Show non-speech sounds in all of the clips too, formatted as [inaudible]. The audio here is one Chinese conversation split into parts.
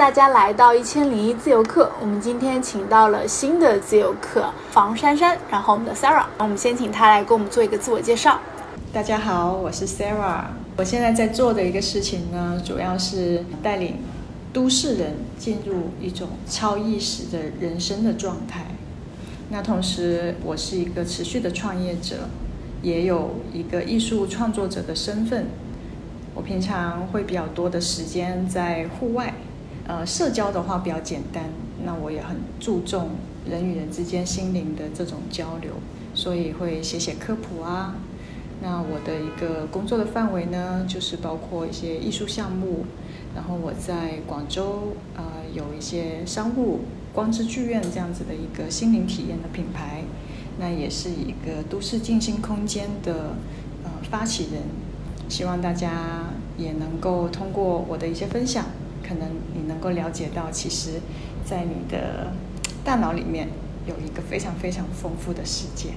大家来到一千零一自由课。我们今天请到了新的自由课房珊珊，然后我们的 Sarah。我们先请她来给我们做一个自我介绍。大家好，我是 Sarah。我现在在做的一个事情呢，主要是带领都市人进入一种超意识的人生的状态。那同时，我是一个持续的创业者，也有一个艺术创作者的身份。我平常会比较多的时间在户外，呃，社交的话比较简单。那我也很注重人与人之间心灵的这种交流，所以会写写科普啊。那我的一个工作的范围呢，就是包括一些艺术项目。然后我在广州，呃，有一些商务光之剧院这样子的一个心灵体验的品牌。那也是一个都市静心空间的呃发起人。希望大家也能够通过我的一些分享，可能能够了解到，其实，在你的大脑里面有一个非常非常丰富的世界。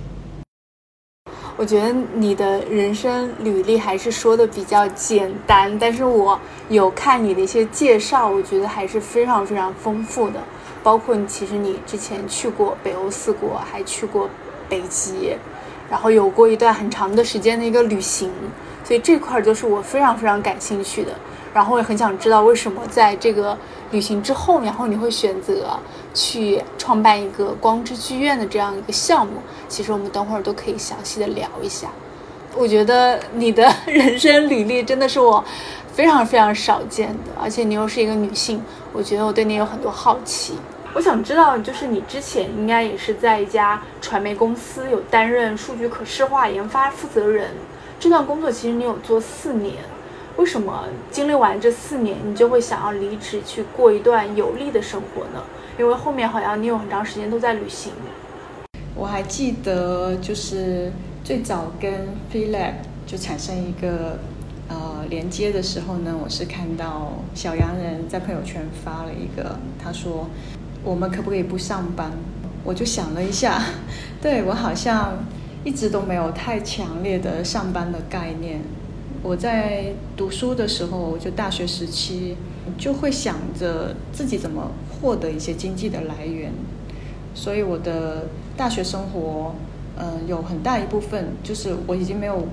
我觉得你的人生履历还是说的比较简单，但是我有看你的一些介绍，我觉得还是非常非常丰富的。包括，其实你之前去过北欧四国，还去过北极，然后有过一段很长的时间的一个旅行。所以这块就是我非常非常感兴趣的，然后也很想知道为什么在这个旅行之后，然后你会选择去创办一个光之剧院的这样一个项目。其实我们等会儿都可以详细的聊一下。我觉得你的人生履历真的是我非常非常少见的，而且你又是一个女性，我觉得我对你有很多好奇。我想知道，就是你之前应该也是在一家传媒公司有担任数据可视化研发负责人。这段工作其实你有做四年，为什么经历完这四年，你就会想要离职去过一段有利的生活呢？因为后面好像你有很长时间都在旅行。我还记得，就是最早跟 f e l a b 就产生一个呃连接的时候呢，我是看到小洋人在朋友圈发了一个，他说我们可不可以不上班？我就想了一下，[laughs] 对我好像。一直都没有太强烈的上班的概念。我在读书的时候，就大学时期，就会想着自己怎么获得一些经济的来源。所以我的大学生活，嗯，有很大一部分就是我已经没有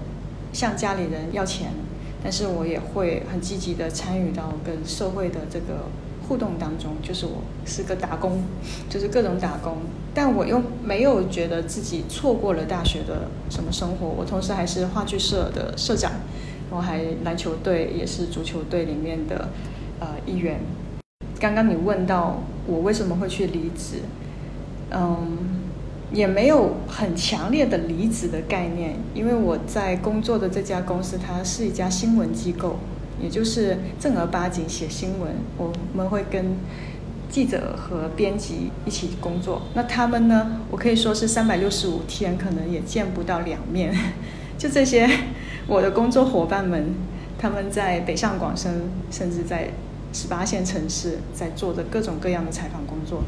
向家里人要钱，但是我也会很积极的参与到跟社会的这个。互动当中，就是我是个打工，就是各种打工，但我又没有觉得自己错过了大学的什么生活。我同时还是话剧社的社长，我还篮球队也是足球队里面的呃一员。刚刚你问到我为什么会去离职，嗯，也没有很强烈的离职的概念，因为我在工作的这家公司，它是一家新闻机构。也就是正儿八经写新闻，我们会跟记者和编辑一起工作。那他们呢？我可以说是三百六十五天，可能也见不到两面。[laughs] 就这些，我的工作伙伴们，他们在北上广深，甚至在十八线城市，在做着各种各样的采访工作。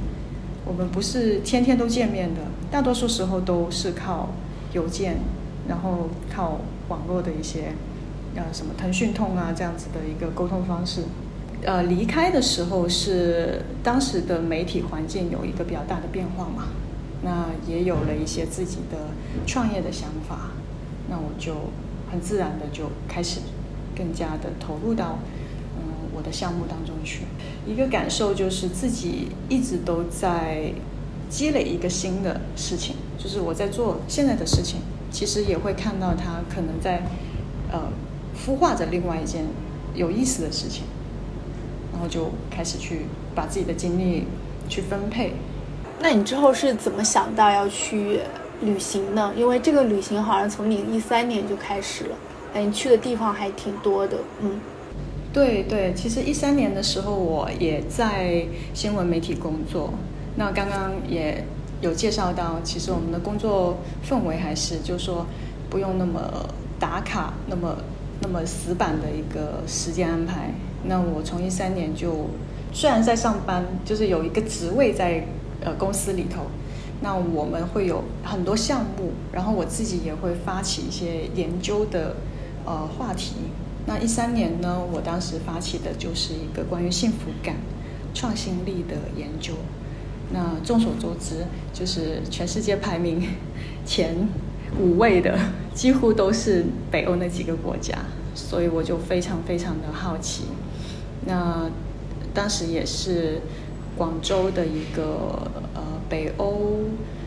我们不是天天都见面的，大多数时候都是靠邮件，然后靠网络的一些。呃，什么腾讯通啊，这样子的一个沟通方式。呃，离开的时候是当时的媒体环境有一个比较大的变化嘛，那也有了一些自己的创业的想法，那我就很自然的就开始更加的投入到嗯我的项目当中去。一个感受就是自己一直都在积累一个新的事情，就是我在做现在的事情，其实也会看到它可能在呃。孵化着另外一件有意思的事情，然后就开始去把自己的精力去分配。那你之后是怎么想到要去旅行呢？因为这个旅行好像从你一三年就开始了，哎，你去的地方还挺多的。嗯，对对，其实一三年的时候我也在新闻媒体工作。那刚刚也有介绍到，其实我们的工作氛围还是就是说不用那么打卡，那么。那么死板的一个时间安排，那我从一三年就虽然在上班，就是有一个职位在呃公司里头，那我们会有很多项目，然后我自己也会发起一些研究的呃话题。那一三年呢，我当时发起的就是一个关于幸福感，创新力的研究。那众所周知，就是全世界排名前五位的，几乎都是北欧那几个国家，所以我就非常非常的好奇。那当时也是广州的一个呃北欧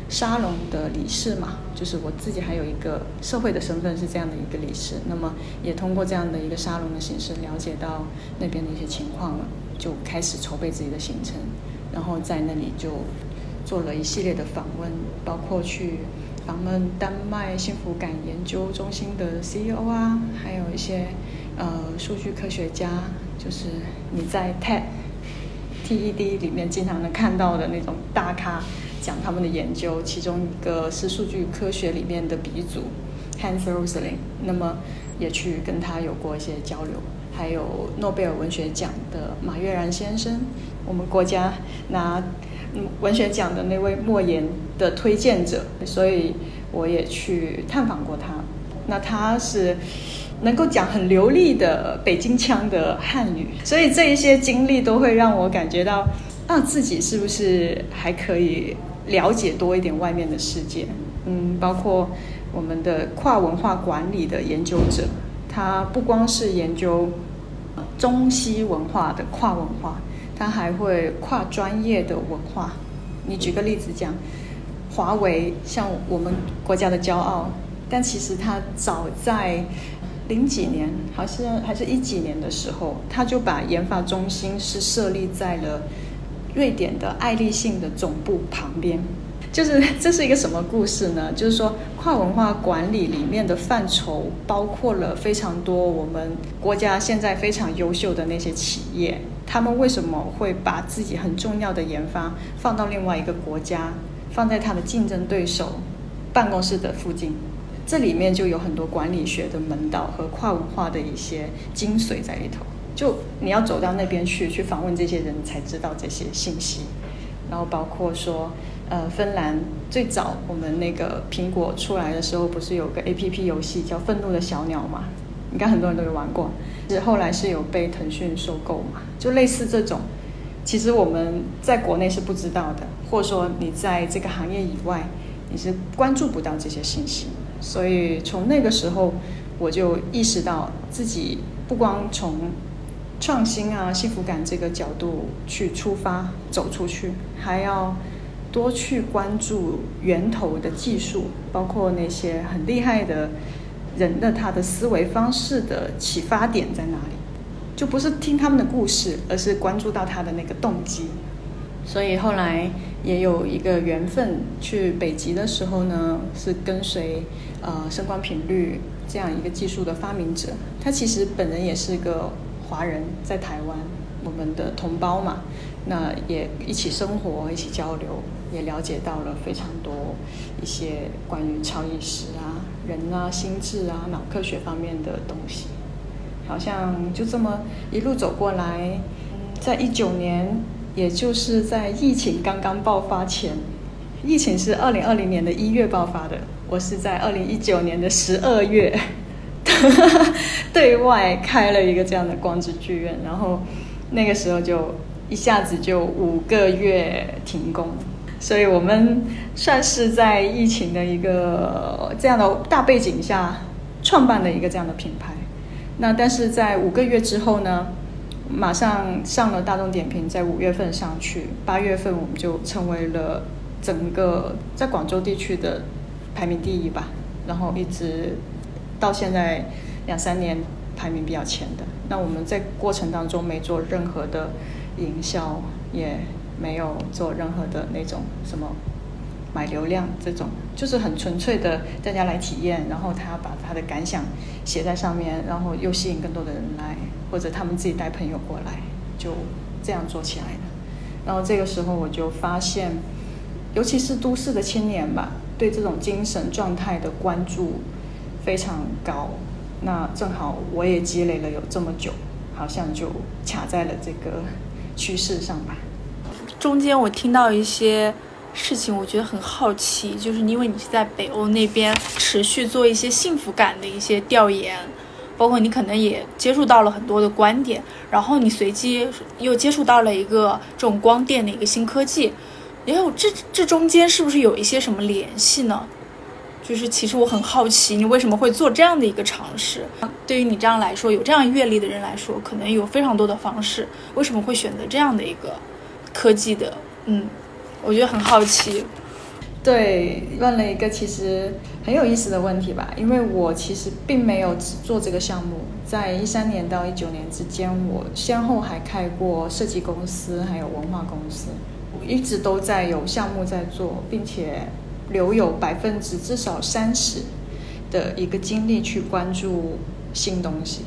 沙龙的理事嘛，就是我自己还有一个社会的身份是这样的一个理事，那么也通过这样的一个沙龙的形式了解到那边的一些情况了，就开始筹备自己的行程。然后在那里就做了一系列的访问，包括去访问丹麦幸福感研究中心的 CEO 啊，还有一些呃数据科学家，就是你在 TED TED 里面经常能看到的那种大咖讲他们的研究，其中一个是数据科学里面的鼻祖 Hans Rosling，那么也去跟他有过一些交流。还有诺贝尔文学奖的马悦然先生，我们国家拿文学奖的那位莫言的推荐者，所以我也去探访过他。那他是能够讲很流利的北京腔的汉语，所以这一些经历都会让我感觉到，那自己是不是还可以了解多一点外面的世界？嗯，包括我们的跨文化管理的研究者。他不光是研究中西文化的跨文化，他还会跨专业的文化。你举个例子讲，华为像我们国家的骄傲，但其实他早在零几年，好像还是一几年的时候，他就把研发中心是设立在了瑞典的爱立信的总部旁边。就是 [laughs] 这是一个什么故事呢？就是说，跨文化管理里面的范畴包括了非常多我们国家现在非常优秀的那些企业，他们为什么会把自己很重要的研发放到另外一个国家，放在他的竞争对手办公室的附近？这里面就有很多管理学的门道和跨文化的一些精髓在里头。就你要走到那边去，去访问这些人，才知道这些信息。然后包括说。呃，芬兰最早我们那个苹果出来的时候，不是有个 A P P 游戏叫《愤怒的小鸟》嘛？应该很多人都有玩过。是后来是有被腾讯收购嘛？就类似这种，其实我们在国内是不知道的，或者说你在这个行业以外，你是关注不到这些信息。所以从那个时候，我就意识到自己不光从创新啊、幸福感这个角度去出发走出去，还要。多去关注源头的技术，包括那些很厉害的人的他的思维方式的启发点在哪里，就不是听他们的故事，而是关注到他的那个动机。所以后来也有一个缘分，去北极的时候呢，是跟随呃声光频率这样一个技术的发明者，他其实本人也是个华人，在台湾，我们的同胞嘛，那也一起生活，一起交流。也了解到了非常多一些关于超意识啊、人啊、心智啊、脑科学方面的东西，好像就这么一路走过来，在一九年，也就是在疫情刚刚爆发前，疫情是二零二零年的一月爆发的，我是在二零一九年的十二月 [laughs] 对外开了一个这样的光之剧院，然后那个时候就一下子就五个月停工。所以我们算是在疫情的一个这样的大背景下创办的一个这样的品牌。那但是在五个月之后呢，马上上了大众点评，在五月份上去，八月份我们就成为了整个在广州地区的排名第一吧。然后一直到现在两三年排名比较前的。那我们在过程当中没做任何的营销，也。没有做任何的那种什么买流量这种，就是很纯粹的大家来体验，然后他把他的感想写在上面，然后又吸引更多的人来，或者他们自己带朋友过来，就这样做起来的。然后这个时候我就发现，尤其是都市的青年吧，对这种精神状态的关注非常高。那正好我也积累了有这么久，好像就卡在了这个趋势上吧。中间我听到一些事情，我觉得很好奇，就是因为你是在北欧那边持续做一些幸福感的一些调研，包括你可能也接触到了很多的观点，然后你随机又接触到了一个这种光电的一个新科技，也有这这中间是不是有一些什么联系呢？就是其实我很好奇，你为什么会做这样的一个尝试？对于你这样来说，有这样阅历的人来说，可能有非常多的方式，为什么会选择这样的一个科技的？嗯，我觉得很好奇。对，问了一个其实很有意思的问题吧，因为我其实并没有只做这个项目，在一三年到一九年之间，我先后还开过设计公司，还有文化公司，我一直都在有项目在做，并且。留有百分之至少三十的一个精力去关注新东西，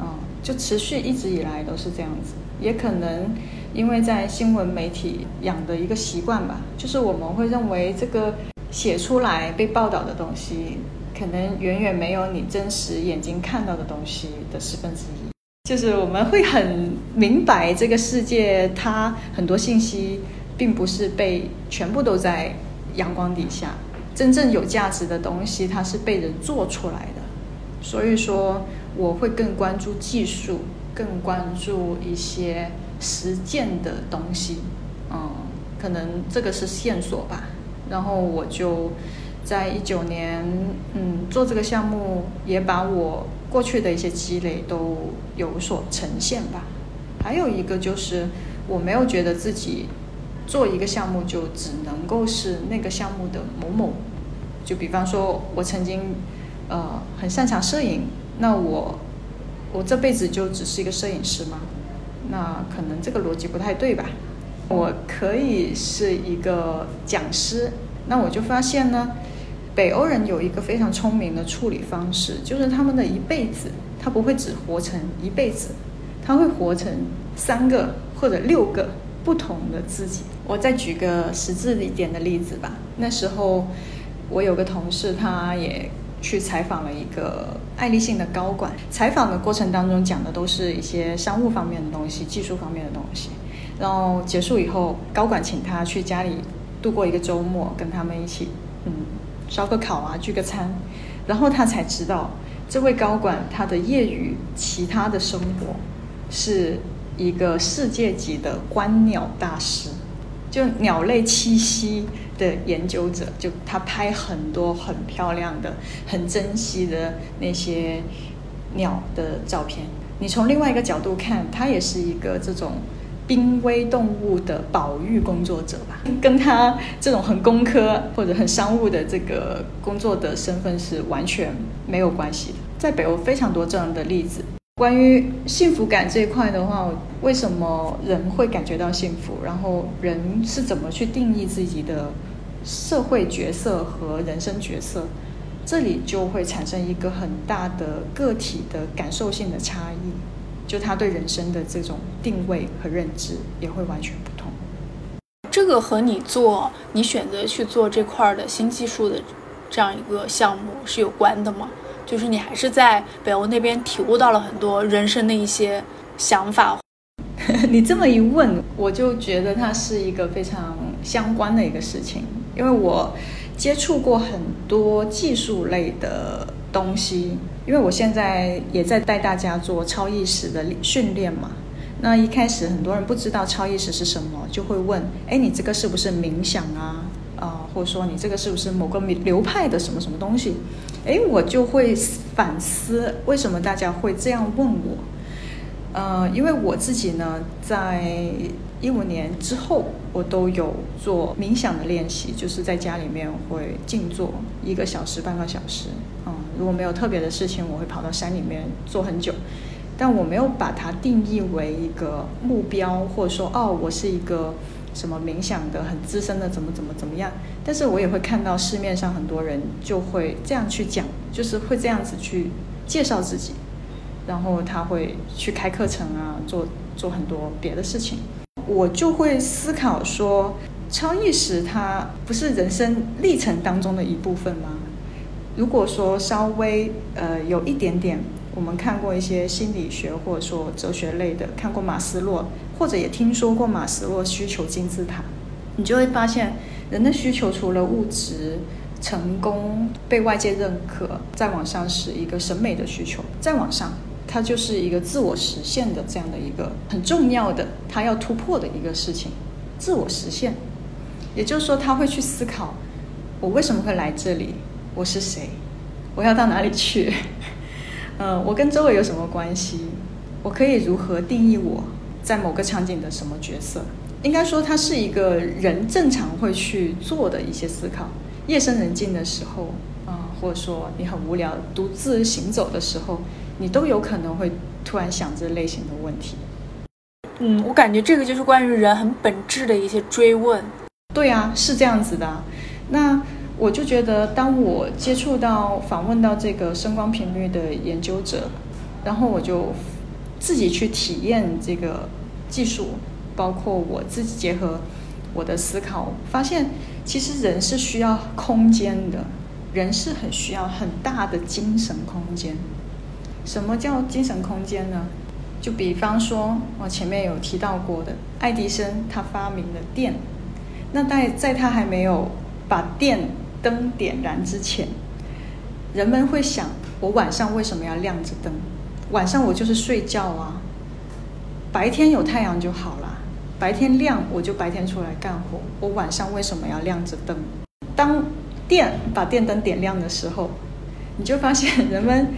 嗯，就持续一直以来都是这样子。也可能因为在新闻媒体养的一个习惯吧，就是我们会认为这个写出来被报道的东西，可能远远没有你真实眼睛看到的东西的十分之一。就是我们会很明白这个世界，它很多信息并不是被全部都在。阳光底下，真正有价值的东西，它是被人做出来的。所以说，我会更关注技术，更关注一些实践的东西。嗯，可能这个是线索吧。然后我就在一九年，嗯，做这个项目，也把我过去的一些积累都有所呈现吧。还有一个就是，我没有觉得自己。做一个项目就只能够是那个项目的某某，就比方说，我曾经，呃，很擅长摄影，那我，我这辈子就只是一个摄影师吗？那可能这个逻辑不太对吧？我可以是一个讲师，那我就发现呢，北欧人有一个非常聪明的处理方式，就是他们的一辈子，他不会只活成一辈子，他会活成三个或者六个。不同的自己，我再举个实质一点的例子吧。那时候，我有个同事，他也去采访了一个爱立信的高管。采访的过程当中，讲的都是一些商务方面的东西、技术方面的东西。然后结束以后，高管请他去家里度过一个周末，跟他们一起，嗯，烧个烤啊，聚个餐。然后他才知道，这位高管他的业余其他的生活是。一个世界级的观鸟大师，就鸟类栖息的研究者，就他拍很多很漂亮的、很珍惜的那些鸟的照片。你从另外一个角度看，他也是一个这种濒危动物的保育工作者吧？跟他这种很工科或者很商务的这个工作的身份是完全没有关系的。在北欧非常多这样的例子。关于幸福感这一块的话，为什么人会感觉到幸福？然后人是怎么去定义自己的社会角色和人生角色？这里就会产生一个很大的个体的感受性的差异，就他对人生的这种定位和认知也会完全不同。这个和你做你选择去做这块的新技术的这样一个项目是有关的吗？就是你还是在北欧那边体悟到了很多人生的一些想法。[laughs] 你这么一问，我就觉得它是一个非常相关的一个事情，因为我接触过很多技术类的东西，因为我现在也在带大家做超意识的训练嘛。那一开始很多人不知道超意识是什么，就会问：哎，你这个是不是冥想啊？啊，或者说你这个是不是某个流派的什么什么东西？哎，我就会反思为什么大家会这样问我。呃，因为我自己呢，在一五年之后，我都有做冥想的练习，就是在家里面会静坐一个小时、半个小时。嗯，如果没有特别的事情，我会跑到山里面坐很久。但我没有把它定义为一个目标，或者说哦，我是一个。什么冥想的很资深的怎么怎么怎么样？但是我也会看到市面上很多人就会这样去讲，就是会这样子去介绍自己，然后他会去开课程啊，做做很多别的事情。我就会思考说，超意识它不是人生历程当中的一部分吗？如果说稍微呃有一点点。我们看过一些心理学或者说哲学类的，看过马斯洛，或者也听说过马斯洛需求金字塔，你就会发现，人的需求除了物质，成功被外界认可，再往上是一个审美的需求，再往上，它就是一个自我实现的这样的一个很重要的，他要突破的一个事情，自我实现。也就是说，他会去思考：我为什么会来这里？我是谁？我要到哪里去？嗯，我跟周围有什么关系？我可以如何定义我在某个场景的什么角色？应该说，它是一个人正常会去做的一些思考。夜深人静的时候，啊，或者说你很无聊、独自行走的时候，你都有可能会突然想这类型的问题。嗯，我感觉这个就是关于人很本质的一些追问。对啊，是这样子的。那我就觉得，当我接触到、访问到这个声光频率的研究者，然后我就自己去体验这个技术，包括我自己结合我的思考，发现。其实人是需要空间的，人是很需要很大的精神空间。什么叫精神空间呢？就比方说，我前面有提到过的，爱迪生他发明了电。那在在他还没有把电灯点燃之前，人们会想：我晚上为什么要亮着灯？晚上我就是睡觉啊，白天有太阳就好了。白天亮，我就白天出来干活。我晚上为什么要亮着灯？当电把电灯点亮的时候，你就发现 [laughs] 人们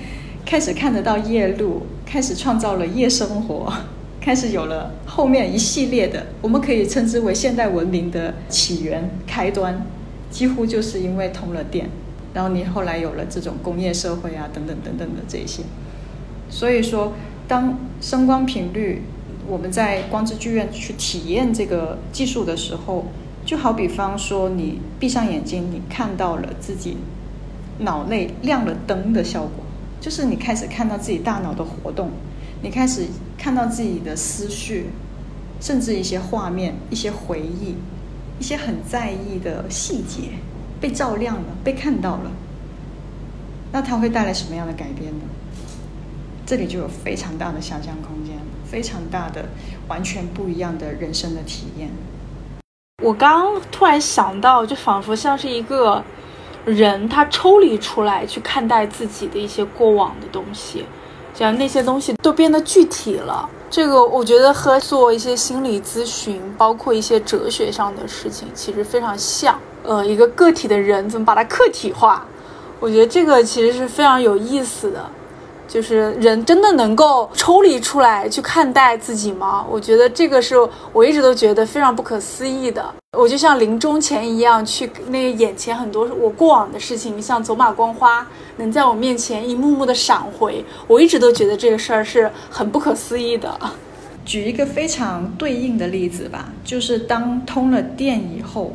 开始看得到夜路，开始创造了夜生活，[laughs] 开始有了后面一系列的，我们可以称之为现代文明的起源开端，几乎就是因为通了电。然后你后来有了这种工业社会啊，等等等等的这些。所以说，当声光频率。我们在光之剧院去体验这个技术的时候，就好比方说，你闭上眼睛，你看到了自己脑内亮了灯的效果，就是你开始看到自己大脑的活动，你开始看到自己的思绪，甚至一些画面、一些回忆、一些很在意的细节被照亮了、被看到了，那它会带来什么样的改变呢？这里就有非常大的想象空间。非常大的、完全不一样的人生的体验。我刚突然想到，就仿佛像是一个人，他抽离出来去看待自己的一些过往的东西，这样那些东西都变得具体了。这个我觉得和做一些心理咨询，包括一些哲学上的事情，其实非常像。呃，一个个体的人怎么把它客体化？我觉得这个其实是非常有意思的。就是人真的能够抽离出来去看待自己吗？我觉得这个是我一直都觉得非常不可思议的。我就像临终前一样，去那个眼前很多我过往的事情，像走马观花，能在我面前一幕幕的闪回。我一直都觉得这个事儿是很不可思议的。举一个非常对应的例子吧，就是当通了电以后，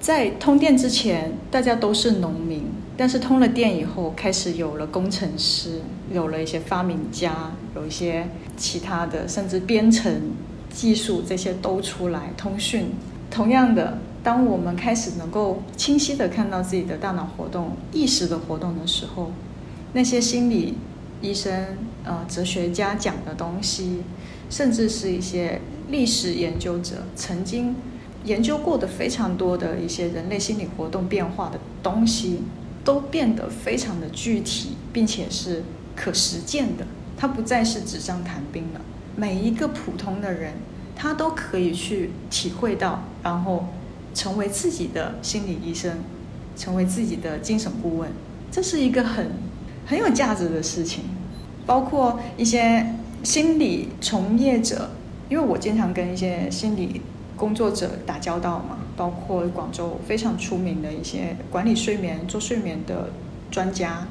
在通电之前，大家都是农民。但是通了电以后，开始有了工程师，有了一些发明家，有一些其他的，甚至编程技术这些都出来。通讯，同样的，当我们开始能够清晰的看到自己的大脑活动、意识的活动的时候，那些心理医生、呃哲学家讲的东西，甚至是一些历史研究者曾经研究过的非常多的一些人类心理活动变化的东西。都变得非常的具体，并且是可实践的。它不再是纸上谈兵了。每一个普通的人，他都可以去体会到，然后成为自己的心理医生，成为自己的精神顾问。这是一个很很有价值的事情。包括一些心理从业者，因为我经常跟一些心理工作者打交道嘛。包括广州非常出名的一些管理睡眠、做睡眠的专家，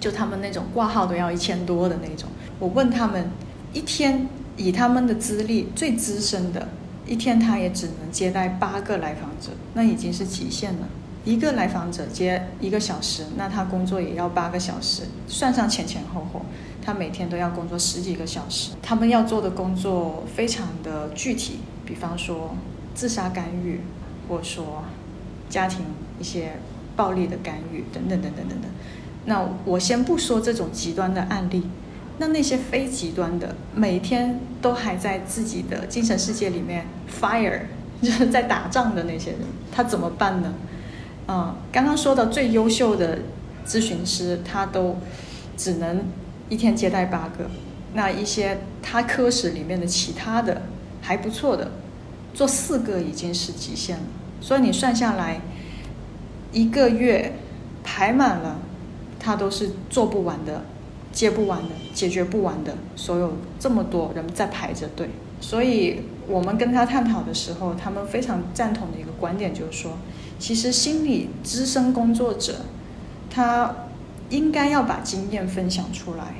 就他们那种挂号都要一千多的那种。我问他们，一天以他们的资历最资深的，一天他也只能接待八个来访者，那已经是极限了。一个来访者接一个小时，那他工作也要八个小时，算上前前后后，他每天都要工作十几个小时。他们要做的工作非常的具体，比方说。自杀干预，或者说家庭一些暴力的干预等等等等等等。那我先不说这种极端的案例，那那些非极端的，每天都还在自己的精神世界里面 fire，[laughs] 就是在打仗的那些人，他怎么办呢？嗯，刚刚说的最优秀的咨询师，他都只能一天接待八个。那一些他科室里面的其他的还不错的，做四个已经是极限了。所以你算下来，一个月排满了，他都是做不完的，接不完的，解决不完的。所有这么多人在排着队，所以我们跟他探讨的时候，他们非常赞同的一个观点就是说，其实心理资深工作者，他应该要把经验分享出来。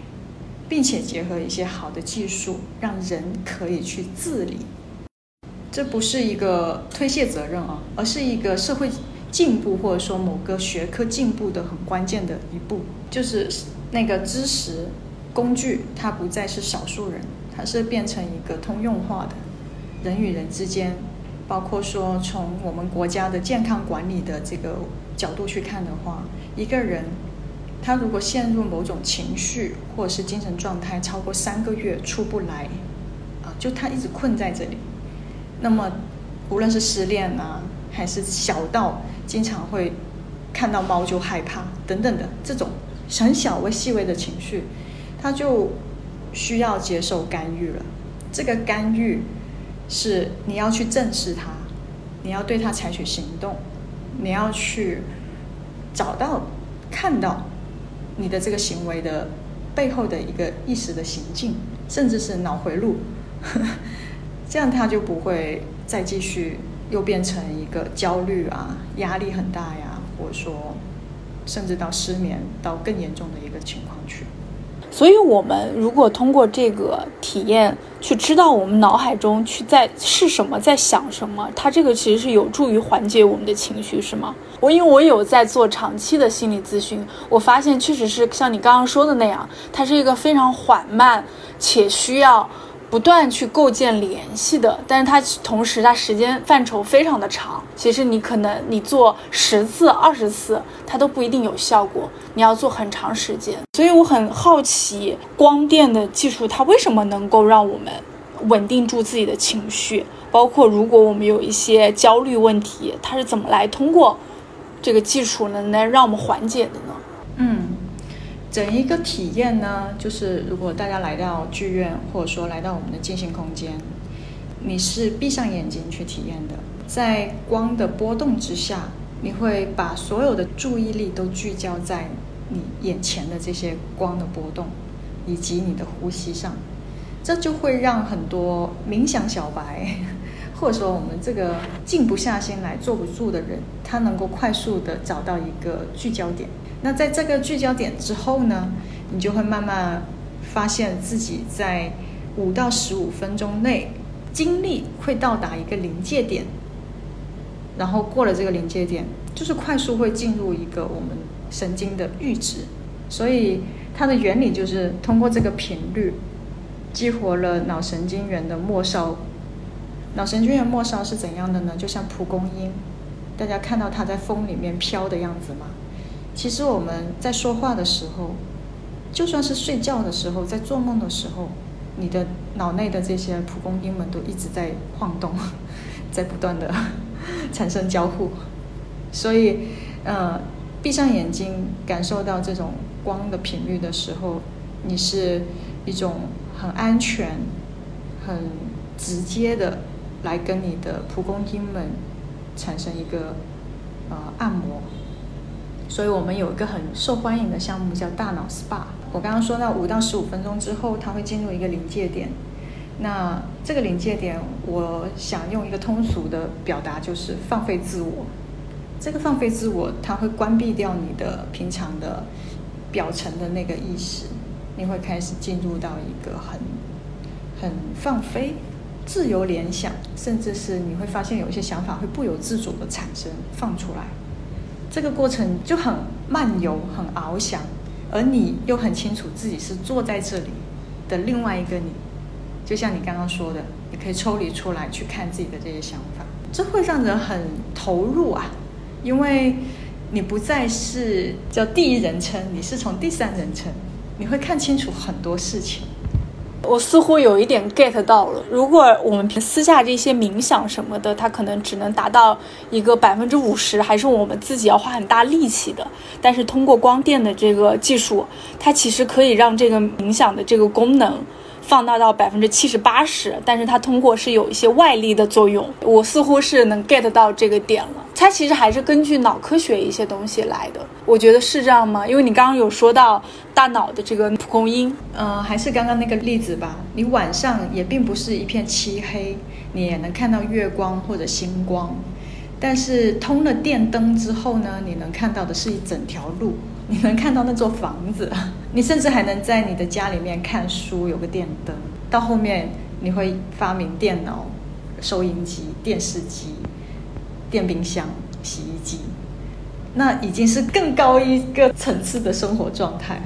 并且结合一些好的技术，让人可以去自理。这不是一个推卸责任啊，而是一个社会进步或者说某个学科进步的很关键的一步。就是那个知识工具，它不再是少数人，它是变成一个通用化的。人与人之间，包括说从我们国家的健康管理的这个角度去看的话，一个人。他如果陷入某种情绪或者是精神状态超过三个月出不来，啊，就他一直困在这里，那么无论是失恋啊，还是小到经常会看到猫就害怕等等的这种很小微细微的情绪，他就需要接受干预了。这个干预是你要去正视它，你要对它采取行动，你要去找到看到。你的这个行为的背后的一个意识的行径，甚至是脑回路，[laughs] 这样他就不会再继续又变成一个焦虑啊、压力很大呀，或者说甚至到失眠到更严重的一个情况去。所以，我们如果通过这个体验去知道我们脑海中去在是什么，在想什么，它这个其实是有助于缓解我们的情绪，是吗？我因为我有在做长期的心理咨询，我发现确实是像你刚刚说的那样，它是一个非常缓慢且需要。不断去构建联系的，但是它同时它时间范畴非常的长。其实你可能你做十次、二十次，它都不一定有效果。你要做很长时间，所以我很好奇光电的技术它为什么能够让我们稳定住自己的情绪，包括如果我们有一些焦虑问题，它是怎么来通过这个技术呢，能让我们缓解的呢？嗯。整一个体验呢，就是如果大家来到剧院，或者说来到我们的静心空间，你是闭上眼睛去体验的，在光的波动之下，你会把所有的注意力都聚焦在你眼前的这些光的波动，以及你的呼吸上，这就会让很多冥想小白，[laughs] 或者说我们这个静不下心来、坐不住的人，他能够快速的找到一个聚焦点。那在这个聚焦点之后呢，你就会慢慢发现自己在五到十五分钟内精力会到达一个临界点，然后过了这个临界点，就是快速会进入一个我们神经的阈值。所以它的原理就是通过这个频率激活了脑神经元的末梢。脑神经元末梢是怎样的呢？就像蒲公英，大家看到它在风里面飘的样子吗？其实我们在说话的时候，就算是睡觉的时候，在做梦的时候，你的脑内的这些蒲公英们都一直在晃动，[laughs] 在不断的 [laughs] 产生交互。所以，呃，闭上眼睛，感受到这种光的频率的时候，你是一种很安全、很直接的来跟你的蒲公英们产生一个呃按摩。所以我们有一个很受欢迎的项目叫大脑 SPA。我刚刚说到五到十五分钟之后，它会进入一个临界点。那这个临界点，我想用一个通俗的表达，就是放飞自我。这个放飞自我，它会关闭掉你的平常的表层的那个意识，你会开始进入到一个很很放飞、自由联想，甚至是你会发现有一些想法会不由自主的产生、放出来。这个过程就很漫游、很翱翔，而你又很清楚自己是坐在这里的另外一个你，就像你刚刚说的，你可以抽离出来去看自己的这些想法，这会让人很投入啊，因为你不再是叫第一人称，你是从第三人称，你会看清楚很多事情，我似乎有一点 get 到了。如果我们私下这些冥想什么的，它可能只能达到一个百分之五十，还是我们自己要花很大力气的。但是通过光电的这个技术，它其实可以让这个冥想的这个功能。放大到百分之七十八十，但是它通过是有一些外力的作用，我似乎是能 get 到这个点了。它其实还是根据脑科学一些东西来的，我觉得是这样吗？因为你刚刚有说到大脑的这个蒲公英，呃，还是刚刚那个例子吧。你晚上也并不是一片漆黑，你也能看到月光或者星光，但是通了电灯之后呢，你能看到的是一整条路。[laughs] 你能看到那座房子，[laughs] 你甚至还能在你的家里面看书，有个电灯。到后面你会发明电脑、收音机、电视机、电冰箱、洗衣机，那已经是更高一个层次的生活状态。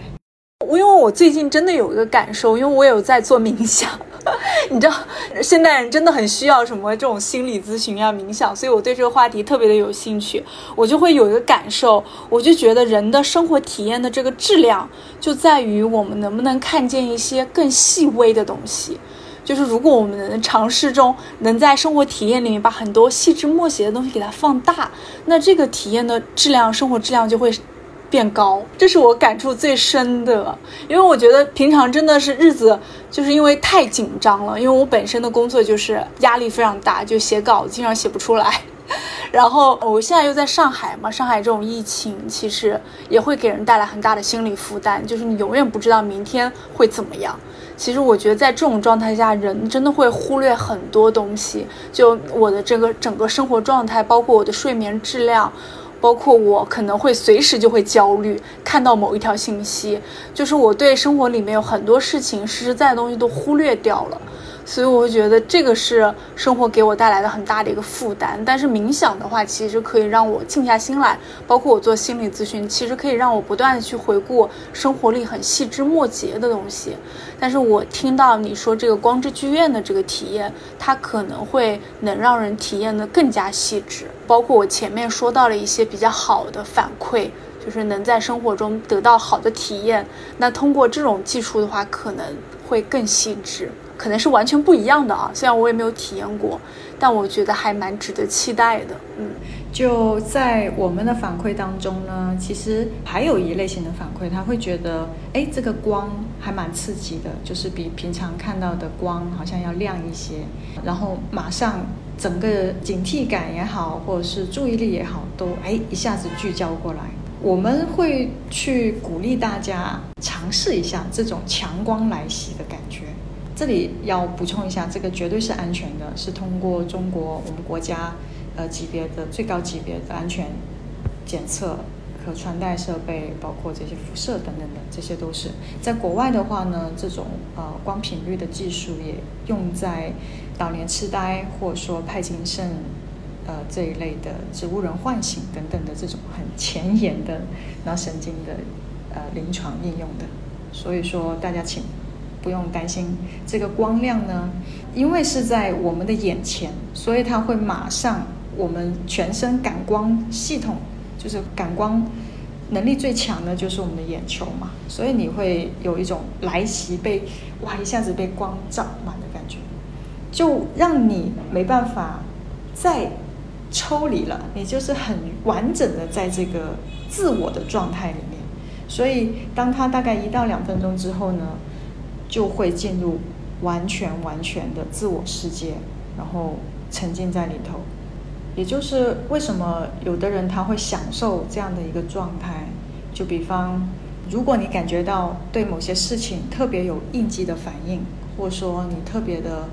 我因为我最近真的有一个感受，因为我有在做冥想，[laughs] 你知道，现代人真的很需要什么这种心理咨询啊、冥想，所以我对这个话题特别的有兴趣。我就会有一个感受，我就觉得人的生活体验的这个质量，就在于我们能不能看见一些更细微的东西。就是如果我们能尝试中，能在生活体验里面把很多细枝末节的东西给它放大，那这个体验的质量、生活质量就会。变高，这是我感触最深的，因为我觉得平常真的是日子，就是因为太紧张了，因为我本身的工作就是压力非常大，就写稿子经常写不出来，[laughs] 然后我现在又在上海嘛，上海这种疫情其实也会给人带来很大的心理负担，就是你永远不知道明天会怎么样。其实我觉得在这种状态下，人真的会忽略很多东西，就我的这个整个生活状态，包括我的睡眠质量。包括我可能会随时就会焦虑，看到某一条信息，就是我对生活里面有很多事情实实在在的东西都忽略掉了。所以我会觉得这个是生活给我带来的很大的一个负担。但是冥想的话，其实可以让我静下心来。包括我做心理咨询，其实可以让我不断的去回顾生活里很细枝末节的东西。但是我听到你说这个光之剧院的这个体验，它可能会能让人体验的更加细致。包括我前面说到了一些比较好的反馈，就是能在生活中得到好的体验。那通过这种技术的话，可能会更细致。可能是完全不一样的啊，虽然我也没有体验过，但我觉得还蛮值得期待的。嗯，就在我们的反馈当中呢，其实还有一类型的反馈，他会觉得，哎，这个光还蛮刺激的，就是比平常看到的光好像要亮一些，然后马上整个警惕感也好，或者是注意力也好，都哎一下子聚焦过来。我们会去鼓励大家尝试一下这种强光来袭的感觉。这里要补充一下，这个绝对是安全的，是通过中国我们国家呃级别的最高级别的安全检测，可穿戴设备，包括这些辐射等等的，这些都是。在国外的话呢，这种呃光频率的技术也用在老年痴呆或者说派金森呃这一类的植物人唤醒等等的这种很前沿的脑神经的呃临床应用的。所以说大家请。不用担心这个光亮呢，因为是在我们的眼前，所以它会马上我们全身感光系统就是感光能力最强的，就是我们的眼球嘛，所以你会有一种来袭被哇一下子被光照满的感觉，就让你没办法再抽离了，你就是很完整的在这个自我的状态里面，所以当它大概一到两分钟之后呢。就会进入完全完全的自我世界，然后沉浸在里头。也就是为什么有的人他会享受这样的一个状态。就比方，如果你感觉到对某些事情特别有应激的反应，或者说你特别的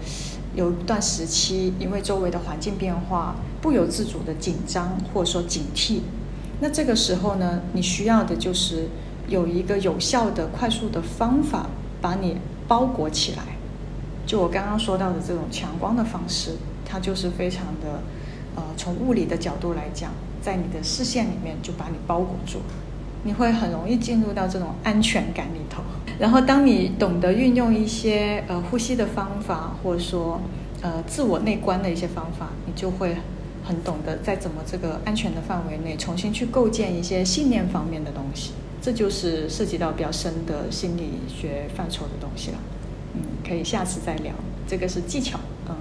有一段时期因为周围的环境变化不由自主的紧张或者说警惕，那这个时候呢，你需要的就是有一个有效的、快速的方法。把你包裹起来，就我刚刚说到的这种强光的方式，它就是非常的，呃，从物理的角度来讲，在你的视线里面就把你包裹住，你会很容易进入到这种安全感里头。然后，当你懂得运用一些呃呼吸的方法，或者说呃自我内观的一些方法，你就会很懂得在怎么这个安全的范围内重新去构建一些信念方面的东西。这就是涉及到比较深的心理学范畴的东西了。嗯，可以下次再聊。这个是技巧，嗯。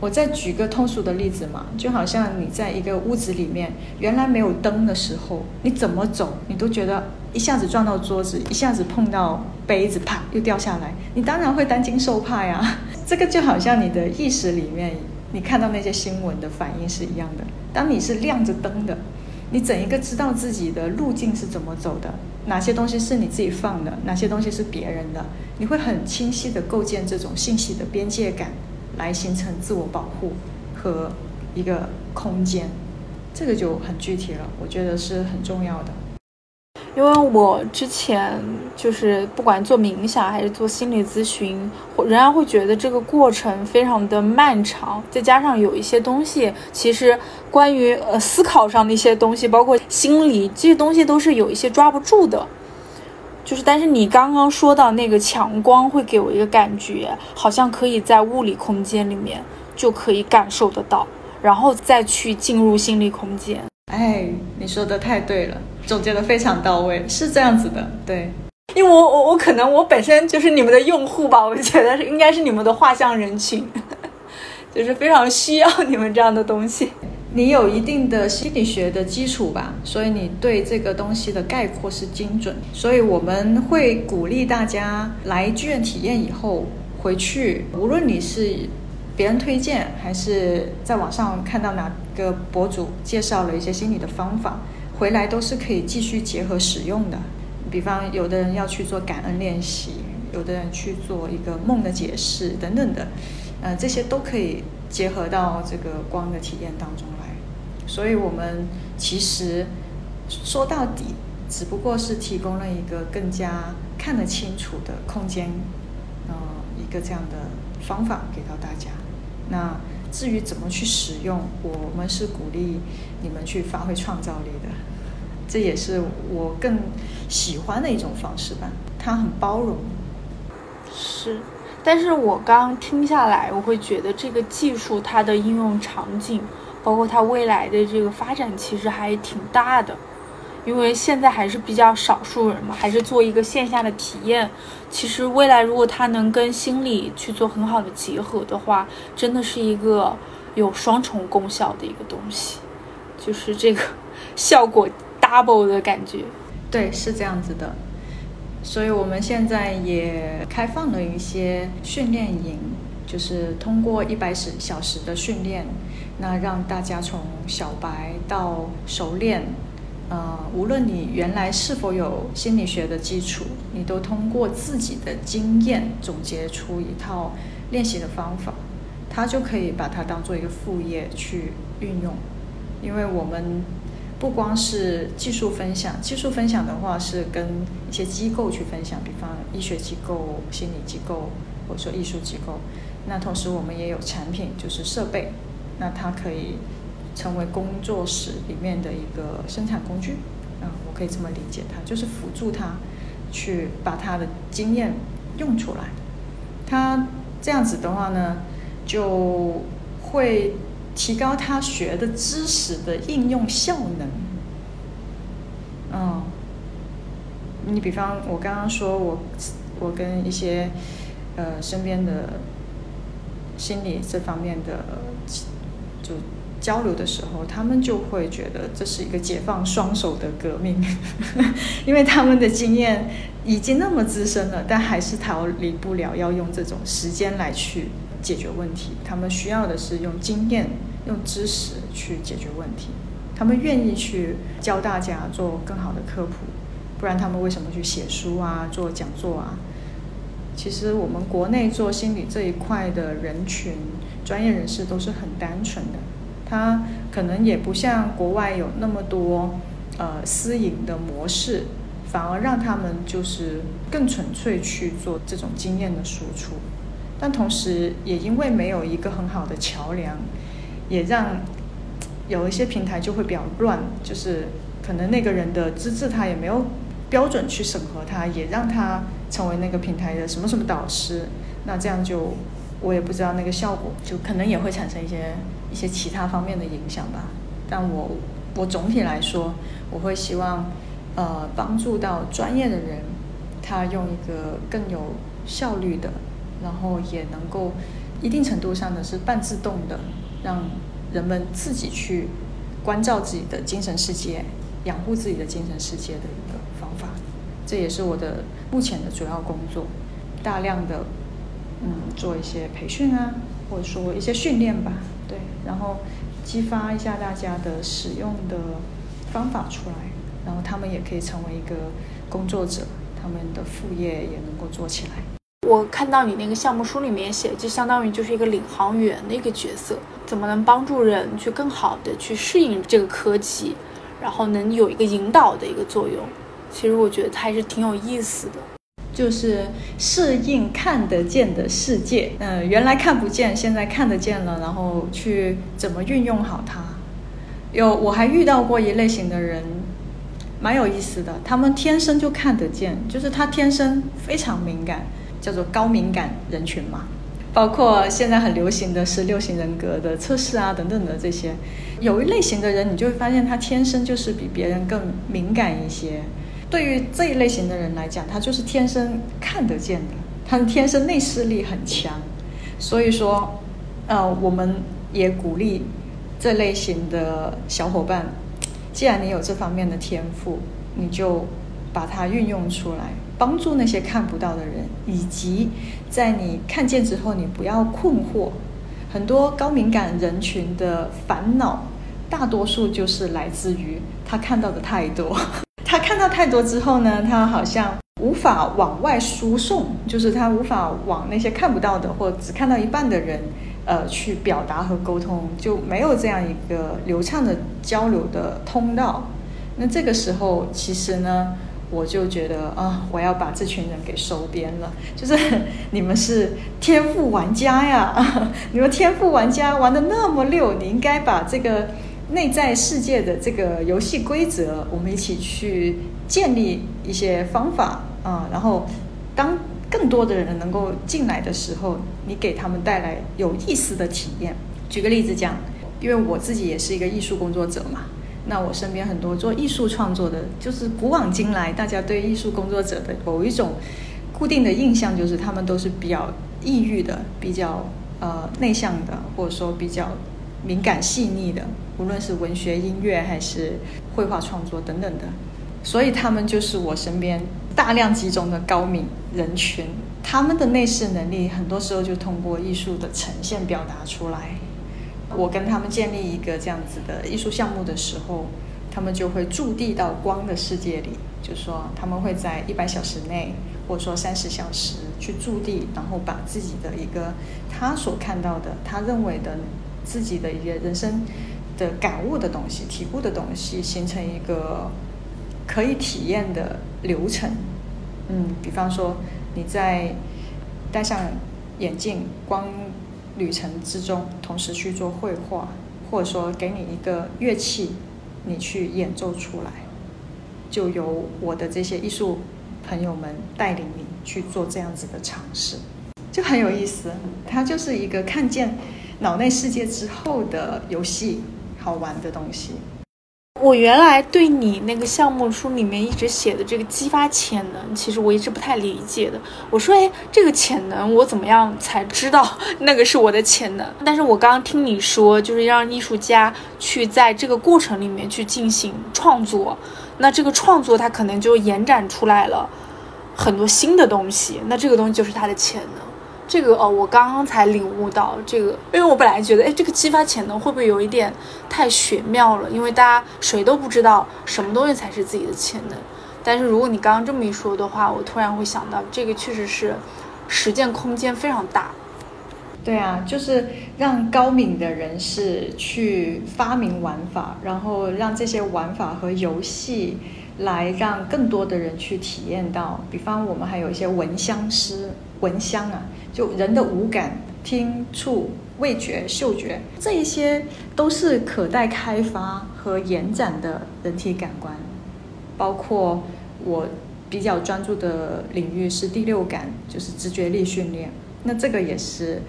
我再举个通俗的例子嘛，就好像你在一个屋子里面，原来没有灯的时候，你怎么走，你都觉得一下子撞到桌子，一下子碰到杯子，啪又掉下来，你当然会担惊受怕呀。[laughs] 这个就好像你的意识里面，你看到那些新闻的反应是一样的。当你是亮着灯的，你整一个知道自己的路径是怎么走的，哪些东西是你自己放的，哪些东西是别人的，你会很清晰的构建这种信息的边界感。来形成自我保护和一个空间，这个就很具体了，我觉得是很重要的。因为我之前就是不管做冥想还是做心理咨询，仍然会觉得这个过程非常的漫长，再加上有一些东西，其实关于呃思考上的一些东西，包括心理这些东西，都是有一些抓不住的。就是，但是你刚刚说到那个强光，会给我一个感觉，好像可以在物理空间里面就可以感受得到，然后再去进入心理空间。哎，你说的太对了，总结的非常到位，是这样子的。对，因为我我我可能我本身就是你们的用户吧，[laughs] 我觉得是应该是你们的画像人群，[laughs] 就是非常需要你们这样的东西。你有一定的心理学的基础吧，所以你对这个东西的概括是精准。所以我们会鼓励大家来剧院体验以后回去，无论你是别人推荐，还是在网上看到哪个博主介绍了一些心理的方法，回来都是可以继续结合使用的。比方，有的人要去做感恩练习，有的人去做一个梦的解释等等的，呃，这些都可以结合到这个光的体验当中来。所以，我们其实说到底，只不过是提供了一个更加看得清楚的空间，呃，一个这样的方法给到大家。那至于怎么去使用，我们是鼓励你们去发挥创造力的。这也是我更喜欢的一种方式吧。它很包容。是，但是我刚听下来，我会觉得这个技术它的应用场景。包括它未来的这个发展其实还挺大的，因为现在还是比较少数人嘛，还是做一个线下的体验。其实未来如果它能跟心理去做很好的结合的话，真的是一个有双重功效的一个东西，就是这个效果 double 的感觉。对，是这样子的。所以我们现在也开放了一些训练营，就是通过一百小小时的训练。那让大家从小白到熟练，呃，无论你原来是否有心理学的基础，你都通过自己的经验总结出一套练习的方法，它就可以把它当做一个副业去运用。因为我们不光是技术分享，技术分享的话是跟一些机构去分享，比方医学机构、心理机构或者说艺术机构。那同时我们也有产品，就是设备。那它可以成为工作室里面的一个生产工具，啊，我可以这么理解它，就是辅助他去把他的经验用出来。他这样子的话呢，就会提高他学的知识的应用效能。嗯，你比方我刚刚说我我跟一些呃身边的心理这方面的。就交流的时候，他们就会觉得这是一个解放双手的革命，[laughs] 因为他们的经验已经那么资深了，但还是逃离不了要用这种时间来去解决问题。他们需要的是用经验、用知识去解决问题。他们愿意去教大家做更好的科普，不然他们为什么去写书啊、做讲座啊？其实我们国内做心理这一块的人群。专业人士都是很单纯的，他可能也不像国外有那么多呃私营的模式，反而让他们就是更纯粹去做这种经验的输出。但同时也因为没有一个很好的桥梁，也让有一些平台就会比较乱，就是可能那个人的资质他也没有标准去审核他，也让他成为那个平台的什么什么导师，那这样就。我也不知道那个效果，就可能也会产生一些一些其他方面的影响吧。但我我总体来说，我会希望，呃，帮助到专业的人，他用一个更有效率的然后也能够一定程度上的是半自动的，让人们自己去关照自己的精神世界，养护自己的精神世界的一个方法。这也是我的目前的主要工作，大量的嗯做一些培训啊，或者说一些训练吧，然后激发一下大家的使用的方法出来，然后他们也可以成为一个工作者，他们的副业也能够做起来。我看到你那个项目书里面写，就相当于就是一个领航员的一个角色，怎么能帮助人去更好的去适应这个科技，然后能有一个引导的一个作用。其实我觉得它还是挺有意思的，就是适应看得见的世界。嗯，原来看不见，现在看得见了，然后去怎么运用好它。有，我还遇到过一类型的人，蛮有意思的。他们天生就看得见，就是他天生非常敏感，叫做高敏感人群嘛。包括现在很流行的十六型人格的测试啊等等的这些，有一类型的人，你就会发现他天生就是比别人更敏感一些。对于这一类型的人来讲，他就是天生看得见的，他们天生内视力很强，所以说，呃，我们也鼓励这类型的小伙伴，既然你有这方面的天赋，你就把它运用出来，帮助那些看不到的人，以及在你看见之后，你不要困惑。很多高敏感人群的烦恼，大多数就是来自于他看到的太多。他 [laughs] 看到太多之后呢，他好像无法往外输送，就是他无法往那些看不到的或只看到一半的人，呃，去表达和沟通，就没有这样一个流畅的交流的通道。那这个时候，其实呢，我就觉得啊，我要把这群人给收编了，就是你们是天赋玩家呀，[laughs] 你们天赋玩家玩的那么溜，你应该把这个。内在世界的这个游戏规则，我们一起去建立一些方法啊，然后当更多的人能够进来的时候，你给他们带来有意思的体验。举个例子讲，因为我自己也是一个艺术工作者嘛，那我身边很多做艺术创作的，就是古往今来大家对艺术工作者的某一种固定的印象，就是他们都是比较抑郁的，比较呃内向的，或者说比较。敏感细腻的，无论是文学、音乐还是绘画创作等等的，所以他们就是我身边大量集中的高敏人群。他们的内视能力很多时候就通过艺术的呈现表达出来。我跟他们建立一个这样子的艺术项目的时候，他们就会驻地到光的世界里，就说他们会在一百小时内，或者说三十小时去驻地，然后把自己的一个他所看到的，他认为的。自己的一些人生的感悟的东西、体悟的东西，形成一个可以体验的流程。嗯，比方说你在戴上眼镜光旅程之中，同时去做绘画，或者说给你一个乐器，你去演奏出来，就由我的这些艺术朋友们带领你去做这样子的尝试，就很有意思。它就是一个看见。脑内世界之后的游戏，好玩的东西。我原来对你那个项目书里面一直写的这个激发潜能，其实我一直不太理解的。我说，哎，这个潜能我怎么样才知道那个是我的潜能？[laughs] 但是我刚刚听你说，就是让艺术家去在这个过程里面去进行创作，那这个创作它可能就延展出来了很多新的东西，那这个东西就是它的潜能。这个哦，我刚刚才领悟到这个，因为我本来觉得，哎，这个激发潜能会不会有一点太玄妙了？因为大家谁都不知道什么东西才是自己的潜能。但是如果你刚刚这么一说的话，我突然会想到，这个确实是实践空间非常大。对啊，就是让高敏的人士去发明玩法，然后让这些玩法和游戏来让更多的人去体验到。比方我们还有一些闻香师，闻香啊。就人的五感，听、触、味觉、嗅觉，这一些都是可待开发和延展的人体感官。包括我比较专注的领域是第六感，就是直觉力训练。那这个也是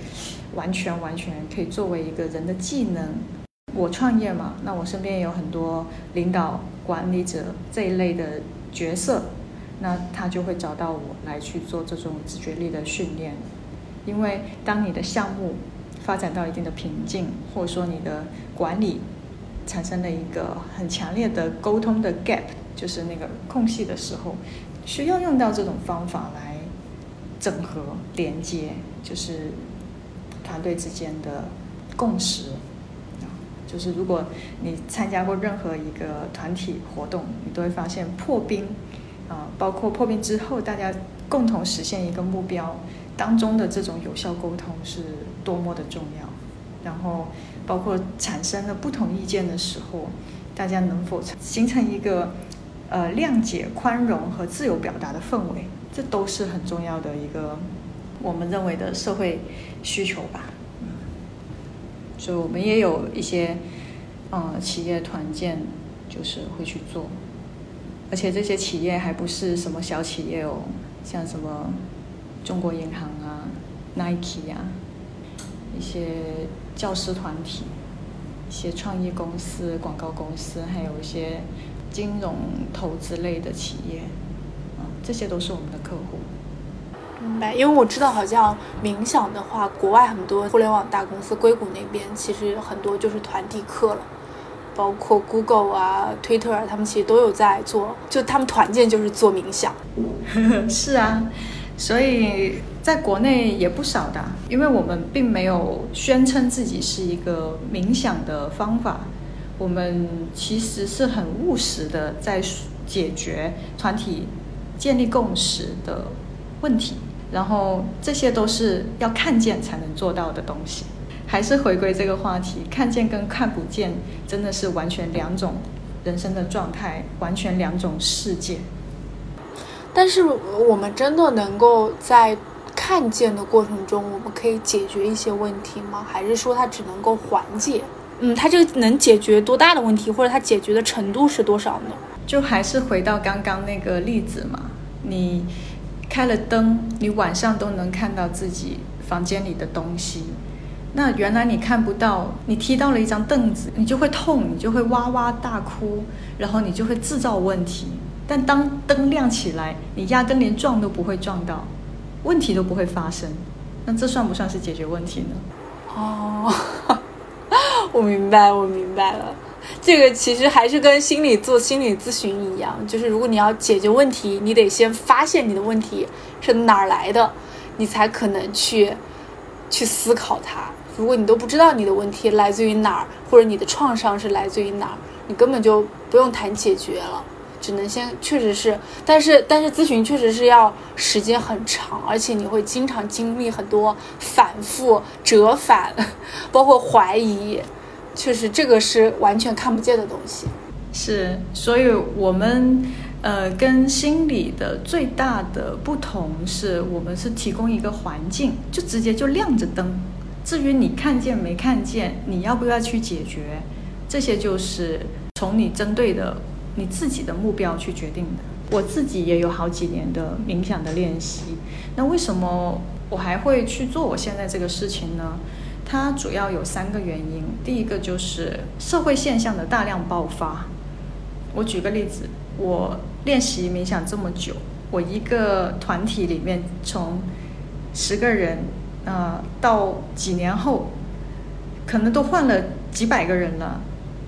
完全完全可以作为一个人的技能。我创业嘛，那我身边也有很多领导、管理者这一类的角色，那他就会找到我来去做这种直觉力的训练。因为当你的项目发展到一定的瓶颈，或者说你的管理产生了一个很强烈的沟通的 gap，就是那个空隙的时候，需要用到这种方法来整合连接，就是团队之间的共识。就是如果你参加过任何一个团体活动，你都会发现破冰啊，包括破冰之后大家共同实现一个目标当中的这种有效沟通是多么的重要。然后包括产生了不同意见的时候，大家能否形成一个呃谅解、宽容和自由表达的氛围，这都是很重要的一个我们认为的社会需求吧。所以我们也有一些，呃，企业团建，就是会去做，而且这些企业还不是什么小企业哦，像什么中国银行啊、Nike 啊，一些教师团体、一些创意公司、广告公司，还有一些金融投资类的企业，啊，这些都是我们的客户。明白，因为我知道好像冥想的话，国外很多互联网大公司，硅谷那边其实很多就是团体课了，包括 Google 啊、Twitter，他们其实都有在做，就他们团建就是做冥想。[laughs] 是啊，所以在国内也不少的，因为我们并没有宣称自己是一个冥想的方法，我们其实是很务实的在解决团体建立共识的问题。然后这些都是要看见才能做到的东西，还是回归这个话题，看见跟看不见真的是完全两种人生的状态，完全两种世界。但是我们真的能够在看见的过程中，我们可以解决一些问题吗？还是说它只能够缓解？嗯，它这个能解决多大的问题，或者它解决的程度是多少呢？就还是回到刚刚那个例子嘛，你。开了灯，你晚上都能看到自己房间里的东西。那原来你看不到，你踢到了一张凳子，你就会痛，你就会哇哇大哭，然后你就会制造问题。但当灯亮起来，你压根连撞都不会撞到，问题都不会发生。那这算不算是解决问题呢？哦，[laughs] 我明白，我明白了。这个其实还是跟心理做心理咨询一样，就是如果你要解决问题，你得先发现你的问题是哪儿来的，你才可能去去思考它。如果你都不知道你的问题来自于哪儿，或者你的创伤是来自于哪儿，你根本就不用谈解决了，只能先确实是，但是但是咨询确实是要时间很长，而且你会经常经历很多反复折返，[laughs] 包括怀疑。确实，这个是完全看不见的东西。是，所以我们呃，跟心理的最大的不同是我们是提供一个环境，就直接就亮着灯。至于你看见没看见，你要不要去解决，这些就是从你针对的你自己的目标去决定的。我自己也有好几年的冥想的练习，那为什么我还会去做我现在这个事情呢？它主要有三个原因，第一个就是社会现象的大量爆发。我举个例子，我练习冥想这么久，我一个团体里面从十个人，呃，到几年后，可能都换了几百个人了，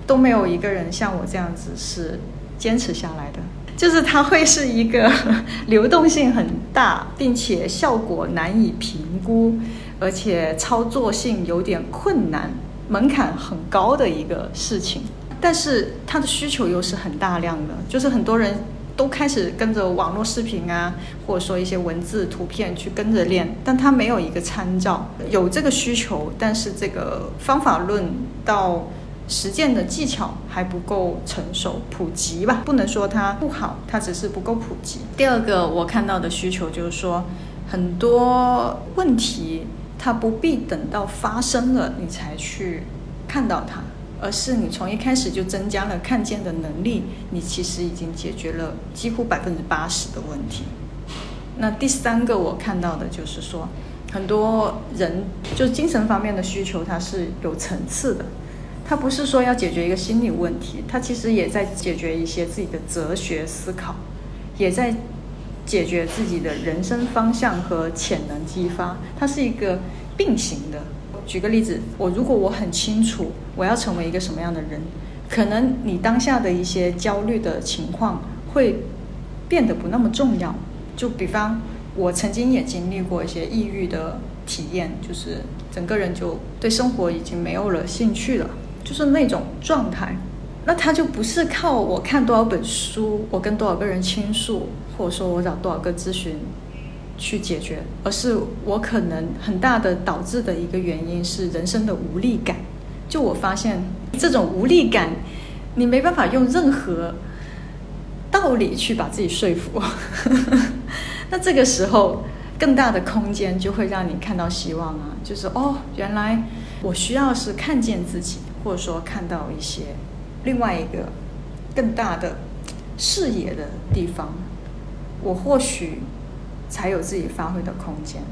都没有一个人像我这样子是坚持下来的。就是它会是一个 [laughs] 流动性很大，并且效果难以评估。而且操作性有点困难，门槛很高的一个事情，但是它的需求又是很大量的，就是很多人都开始跟着网络视频啊，或者说一些文字图片去跟着练，但它没有一个参照，有这个需求，但是这个方法论到实践的技巧还不够成熟普及吧，不能说它不好，它只是不够普及。第二个我看到的需求就是说，很多问题。它不必等到发生了你才去看到它，而是你从一开始就增加了看见的能力，你其实已经解决了几乎百分之八十的问题。那第三个我看到的就是说，很多人就精神方面的需求，它是有层次的，它不是说要解决一个心理问题，它其实也在解决一些自己的哲学思考，也在。解决自己的人生方向和潜能激发，它是一个并行的。举个例子，我如果我很清楚我要成为一个什么样的人，可能你当下的一些焦虑的情况会变得不那么重要。就比方，我曾经也经历过一些抑郁的体验，就是整个人就对生活已经没有了兴趣了，就是那种状态。那他就不是靠我看多少本书，我跟多少个人倾诉，或者说我找多少个咨询。去解决，而是我可能很大的导致的一个原因是人生的无力感。就我发现这种无力感，你没办法用任何道理去把自己说服。[laughs] 那这个时候，更大的空间就会让你看到希望啊！就是哦，原来我需要是看见自己，或者说看到一些另外一个更大的视野的地方，我或许。才有自己发挥的空间。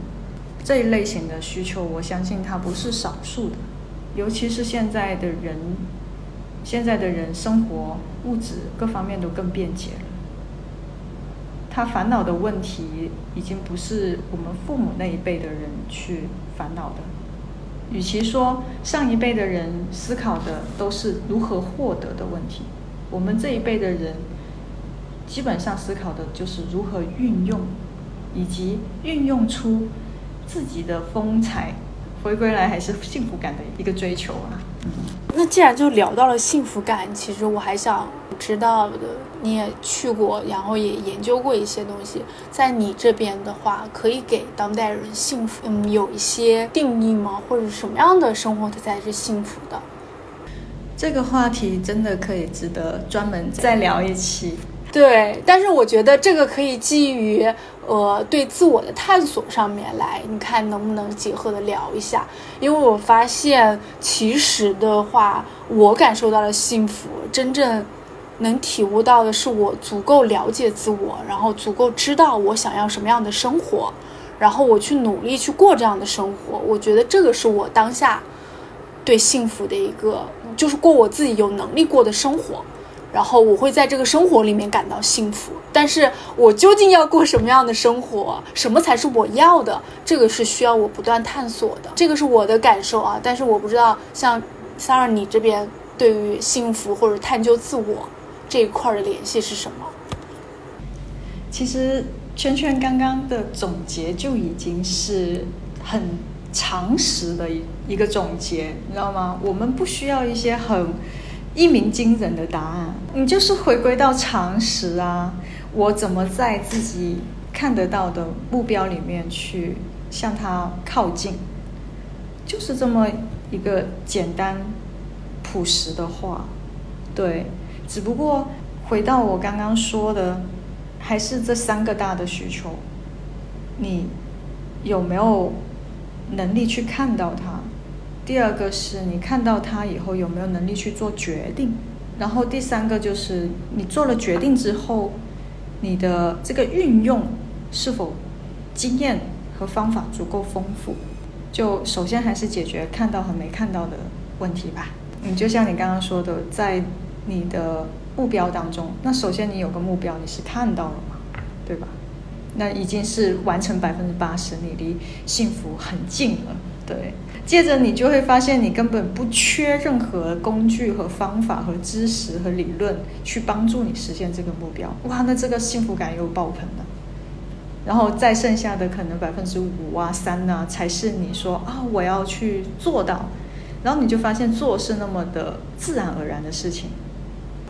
这一类型的需求，我相信它不是少数的。尤其是现在的人，现在的人生活物质各方面都更便捷了。他烦恼的问题，已经不是我们父母那一辈的人去烦恼的。与其说上一辈的人思考的都是如何获得的问题，我们这一辈的人基本上思考的就是如何运用。以及运用出自己的风采，回归来还是幸福感的一个追求啊。嗯那既然就聊到了幸福感，其实我还想知道的，你也去过，然后也研究过一些东西，在你这边的话，可以给当代人幸福，嗯，有一些定义吗？或者什么样的生活它才是幸福的？这个话题真的可以值得专门再聊一期。对，但是我觉得这个可以基于。呃，对自我的探索上面来，你看能不能结合的聊一下？因为我发现，其实的话，我感受到了幸福，真正能体悟到的是我足够了解自我，然后足够知道我想要什么样的生活，然后我去努力去过这样的生活。我觉得这个是我当下对幸福的一个，就是过我自己有能力过的生活。然后我会在这个生活里面感到幸福，但是我究竟要过什么样的生活，什么才是我要的，这个是需要我不断探索的，这个是我的感受啊。但是我不知道，像 s a r a 你这边对于幸福或者探究自我这一块的联系是什么？其实圈圈刚刚的总结就已经是很常识的一一个总结，你知道吗？我们不需要一些很。一鸣惊人的答案，你就是回归到常识啊！我怎么在自己看得到的目标里面去向它靠近？就是这么一个简单、朴实的话。对，只不过回到我刚刚说的，还是这三个大的需求，你有没有能力去看到它？第二个是你看到它以后有没有能力去做决定，然后第三个就是你做了决定之后，你的这个运用是否经验和方法足够丰富？就首先还是解决看到和没看到的问题吧。你就像你刚刚说的，在你的目标当中，那首先你有个目标，你是看到了嘛，对吧？那已经是完成百分之八十，你离幸福很近了，对。接着你就会发现，你根本不缺任何工具和方法和知识和理论去帮助你实现这个目标。哇，那这个幸福感又爆棚了。然后再剩下的可能百分之五啊、三啊，才是你说啊，我要去做到。然后你就发现做是那么的自然而然的事情。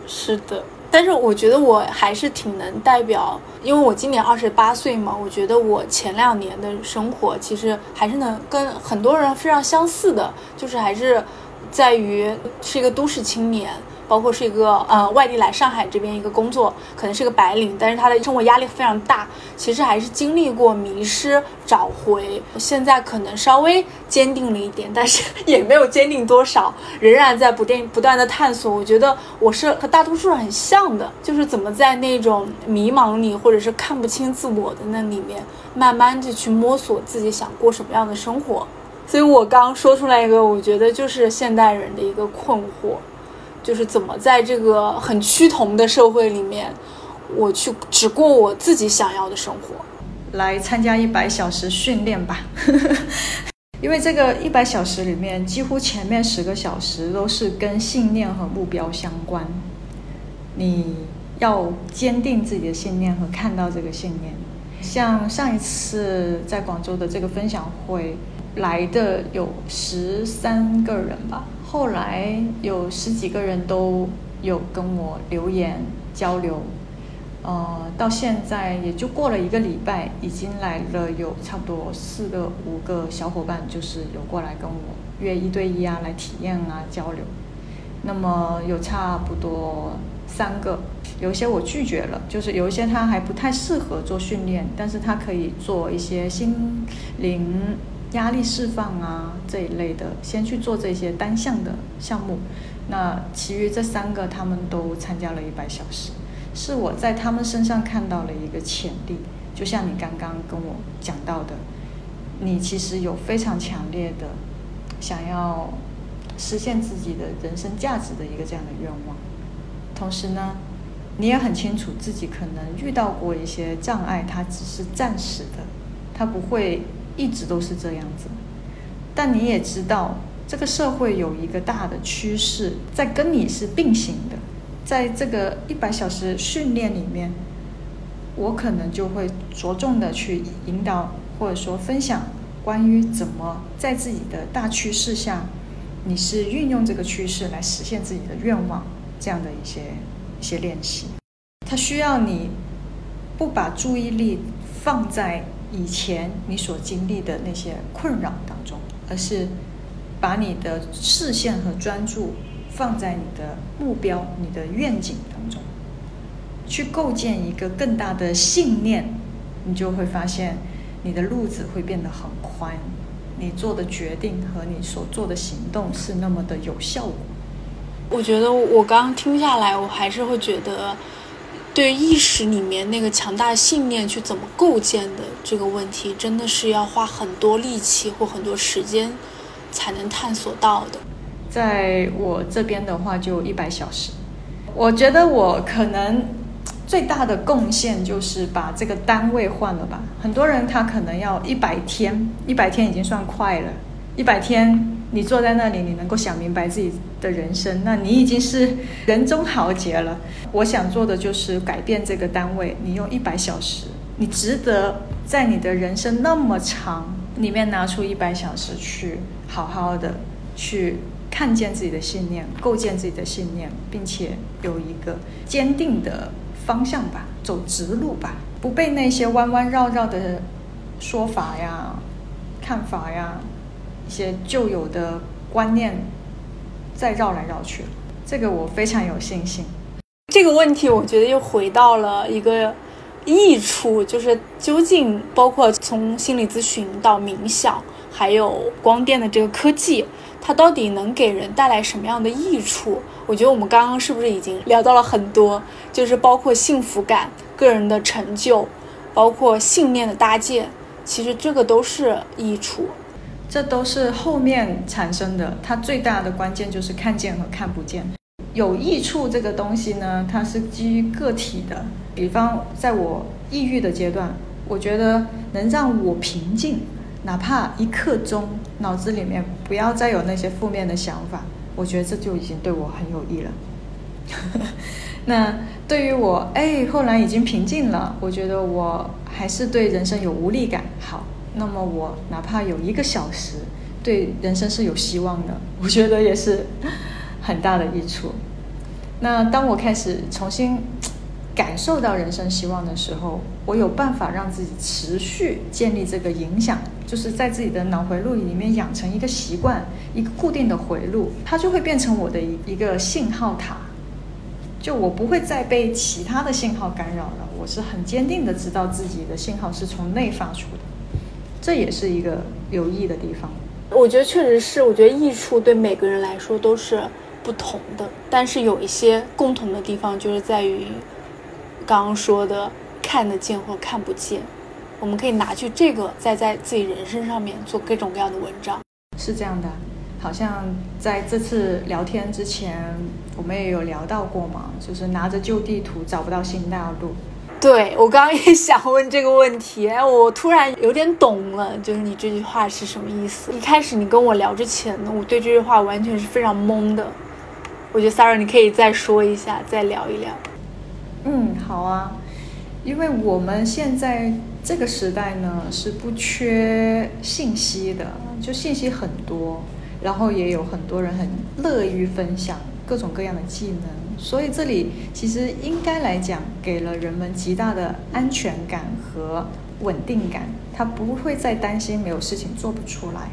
是的。但是我觉得我还是挺能代表，因为我今年二十八岁嘛，我觉得我前两年的生活其实还是能跟很多人非常相似的，就是还是在于是一个都市青年。包括是一个呃外地来上海这边一个工作，可能是个白领，但是他的生活压力非常大。其实还是经历过迷失、找回，现在可能稍微坚定了一点，但是也没有坚定多少，仍然在不断不断的探索。我觉得我是和大多数人很像的，就是怎么在那种迷茫里，或者是看不清自我的那里面，慢慢的去摸索自己想过什么样的生活。所以我刚说出来一个，我觉得就是现代人的一个困惑。就是怎么在这个很趋同的社会里面，我去只过我自己想要的生活。来参加一百小时训练吧，[laughs] 因为这个一百小时里面，几乎前面十个小时都是跟信念和目标相关。你要坚定自己的信念和看到这个信念。像上一次在广州的这个分享会来的有十三个人吧，后来有十几个人都有跟我留言交流。呃，到现在也就过了一个礼拜，已经来了有差不多四个、五个小伙伴，就是有过来跟我约一对一啊，来体验啊交流。那么有差不多三个，有一些我拒绝了，就是有一些他还不太适合做训练，但是他可以做一些心灵压力释放啊这一类的，先去做这些单项的项目。那其余这三个他们都参加了一百小时。是我在他们身上看到了一个潜力，就像你刚刚跟我讲到的，你其实有非常强烈的想要实现自己的人生价值的一个这样的愿望。同时呢，你也很清楚自己可能遇到过一些障碍，它只是暂时的，它不会一直都是这样子。但你也知道，这个社会有一个大的趋势在跟你是并行的。在这个一百小时训练里面，我可能就会着重的去引导或者说分享关于怎么在自己的大趋势下，你是运用这个趋势来实现自己的愿望这样的一些一些练习。它需要你不把注意力放在以前你所经历的那些困扰当中，而是把你的视线和专注。放在你的目标、你的愿景当中，去构建一个更大的信念，你就会发现你的路子会变得很宽，你做的决定和你所做的行动是那么的有效果。我觉得我刚刚听下来，我还是会觉得，对意识里面那个强大信念去怎么构建的这个问题，真的是要花很多力气或很多时间才能探索到的。在我这边的话，就一百小时。我觉得我可能最大的贡献就是把这个单位换了吧。很多人他可能要一百天，一百天已经算快了。一百天你坐在那里，你能够想明白自己的人生，那你已经是人中豪杰了。我想做的就是改变这个单位。你用一百小时，你值得在你的人生那么长里面拿出一百小时去好好的去。看见自己的信念，构建自己的信念，并且有一个坚定的方向吧，走直路吧，不被那些弯弯绕绕的说法呀、看法呀、一些旧有的观念再绕来绕去。这个我非常有信心。这个问题，我觉得又回到了一个益处，就是究竟包括从心理咨询到冥想，还有光电的这个科技。它到底能给人带来什么样的益处？我觉得我们刚刚是不是已经聊到了很多？就是包括幸福感、个人的成就，包括信念的搭建，其实这个都是益处。这都是后面产生的。它最大的关键就是看见和看不见。有益处这个东西呢，它是基于个体的。比方在我抑郁的阶段，我觉得能让我平静。哪怕一刻钟，脑子里面不要再有那些负面的想法，我觉得这就已经对我很有益了。[laughs] 那对于我，哎，后来已经平静了，我觉得我还是对人生有无力感。好，那么我哪怕有一个小时，对人生是有希望的，[laughs] 我觉得也是很大的益处。那当我开始重新。感受到人生希望的时候，我有办法让自己持续建立这个影响，就是在自己的脑回路里面养成一个习惯，一个固定的回路，它就会变成我的一一个信号塔，就我不会再被其他的信号干扰了。我是很坚定的知道自己的信号是从内发出的，这也是一个有益的地方。我觉得确实是，我觉得益处对每个人来说都是不同的，但是有一些共同的地方就是在于。刚刚说的看得见或看不见，我们可以拿去这个，再在自己人生上面做各种各样的文章。是这样的，好像在这次聊天之前，我们也有聊到过嘛，就是拿着旧地图找不到新大陆。对我刚刚也想问这个问题，哎，我突然有点懂了，就是你这句话是什么意思？一开始你跟我聊之前呢，我对这句话完全是非常懵的。我觉得 Sarah 你可以再说一下，再聊一聊。嗯，好啊，因为我们现在这个时代呢是不缺信息的，就信息很多，然后也有很多人很乐于分享各种各样的技能。所以这里其实应该来讲，给了人们极大的安全感和稳定感，他不会再担心没有事情做不出来。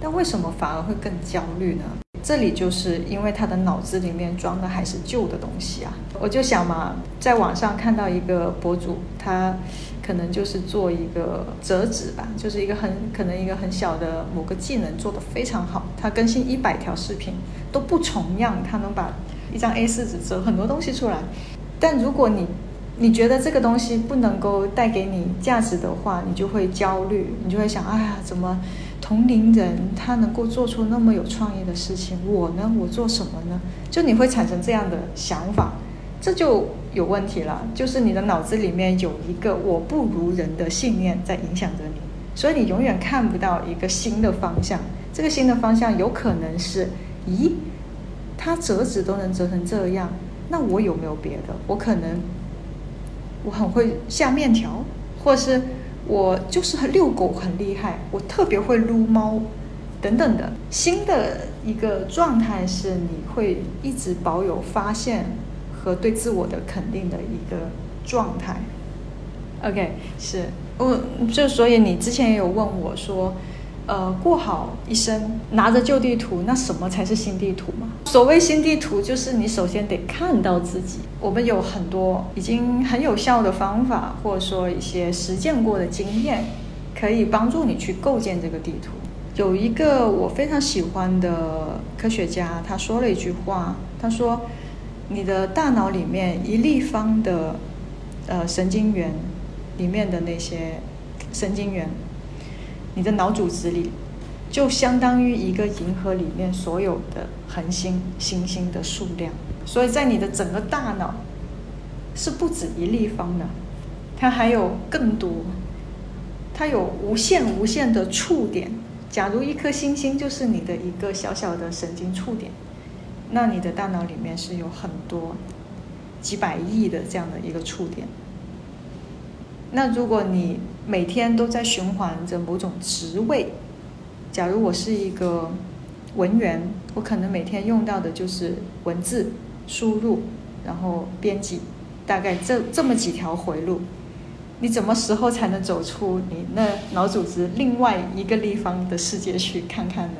但为什么反而会更焦虑呢？这里就是因为他的脑子里面装的还是旧的东西啊。我就想嘛，在网上看到一个博主，他可能就是做一个折纸吧，就是一个很可能一个很小的某个技能做得非常好，他更新一百条视频都不重样，他能把。一张 A 四纸折很多东西出来，但如果你你觉得这个东西不能够带给你价值的话，你就会焦虑，你就会想，哎呀，怎么同龄人他能够做出那么有创意的事情，我呢，我做什么呢？就你会产生这样的想法，这就有问题了，就是你的脑子里面有一个我不如人的信念在影响着你，所以你永远看不到一个新的方向。这个新的方向有可能是，咦？他折纸都能折成这样，那我有没有别的？我可能我很会下面条，或是我就是遛狗很厉害，我特别会撸猫，等等的。新的一个状态是你会一直保有发现和对自我的肯定的一个状态。OK，是我就所以你之前也有问我说。呃，过好一生，拿着旧地图，那什么才是新地图嘛？所谓新地图，就是你首先得看到自己。我们有很多已经很有效的方法，或者说一些实践过的经验，可以帮助你去构建这个地图。有一个我非常喜欢的科学家，他说了一句话，他说：“你的大脑里面一立方的呃神经元里面的那些神经元。”你的脑组织里，就相当于一个银河里面所有的恒星、星星的数量。所以在你的整个大脑，是不止一立方的，它还有更多，它有无限无限的触点。假如一颗星星就是你的一个小小的神经触点，那你的大脑里面是有很多几百亿的这样的一个触点。那如果你每天都在循环着某种职位，假如我是一个文员，我可能每天用到的就是文字输入，然后编辑，大概这这么几条回路，你怎么时候才能走出你那脑组织另外一个立方的世界去看看呢？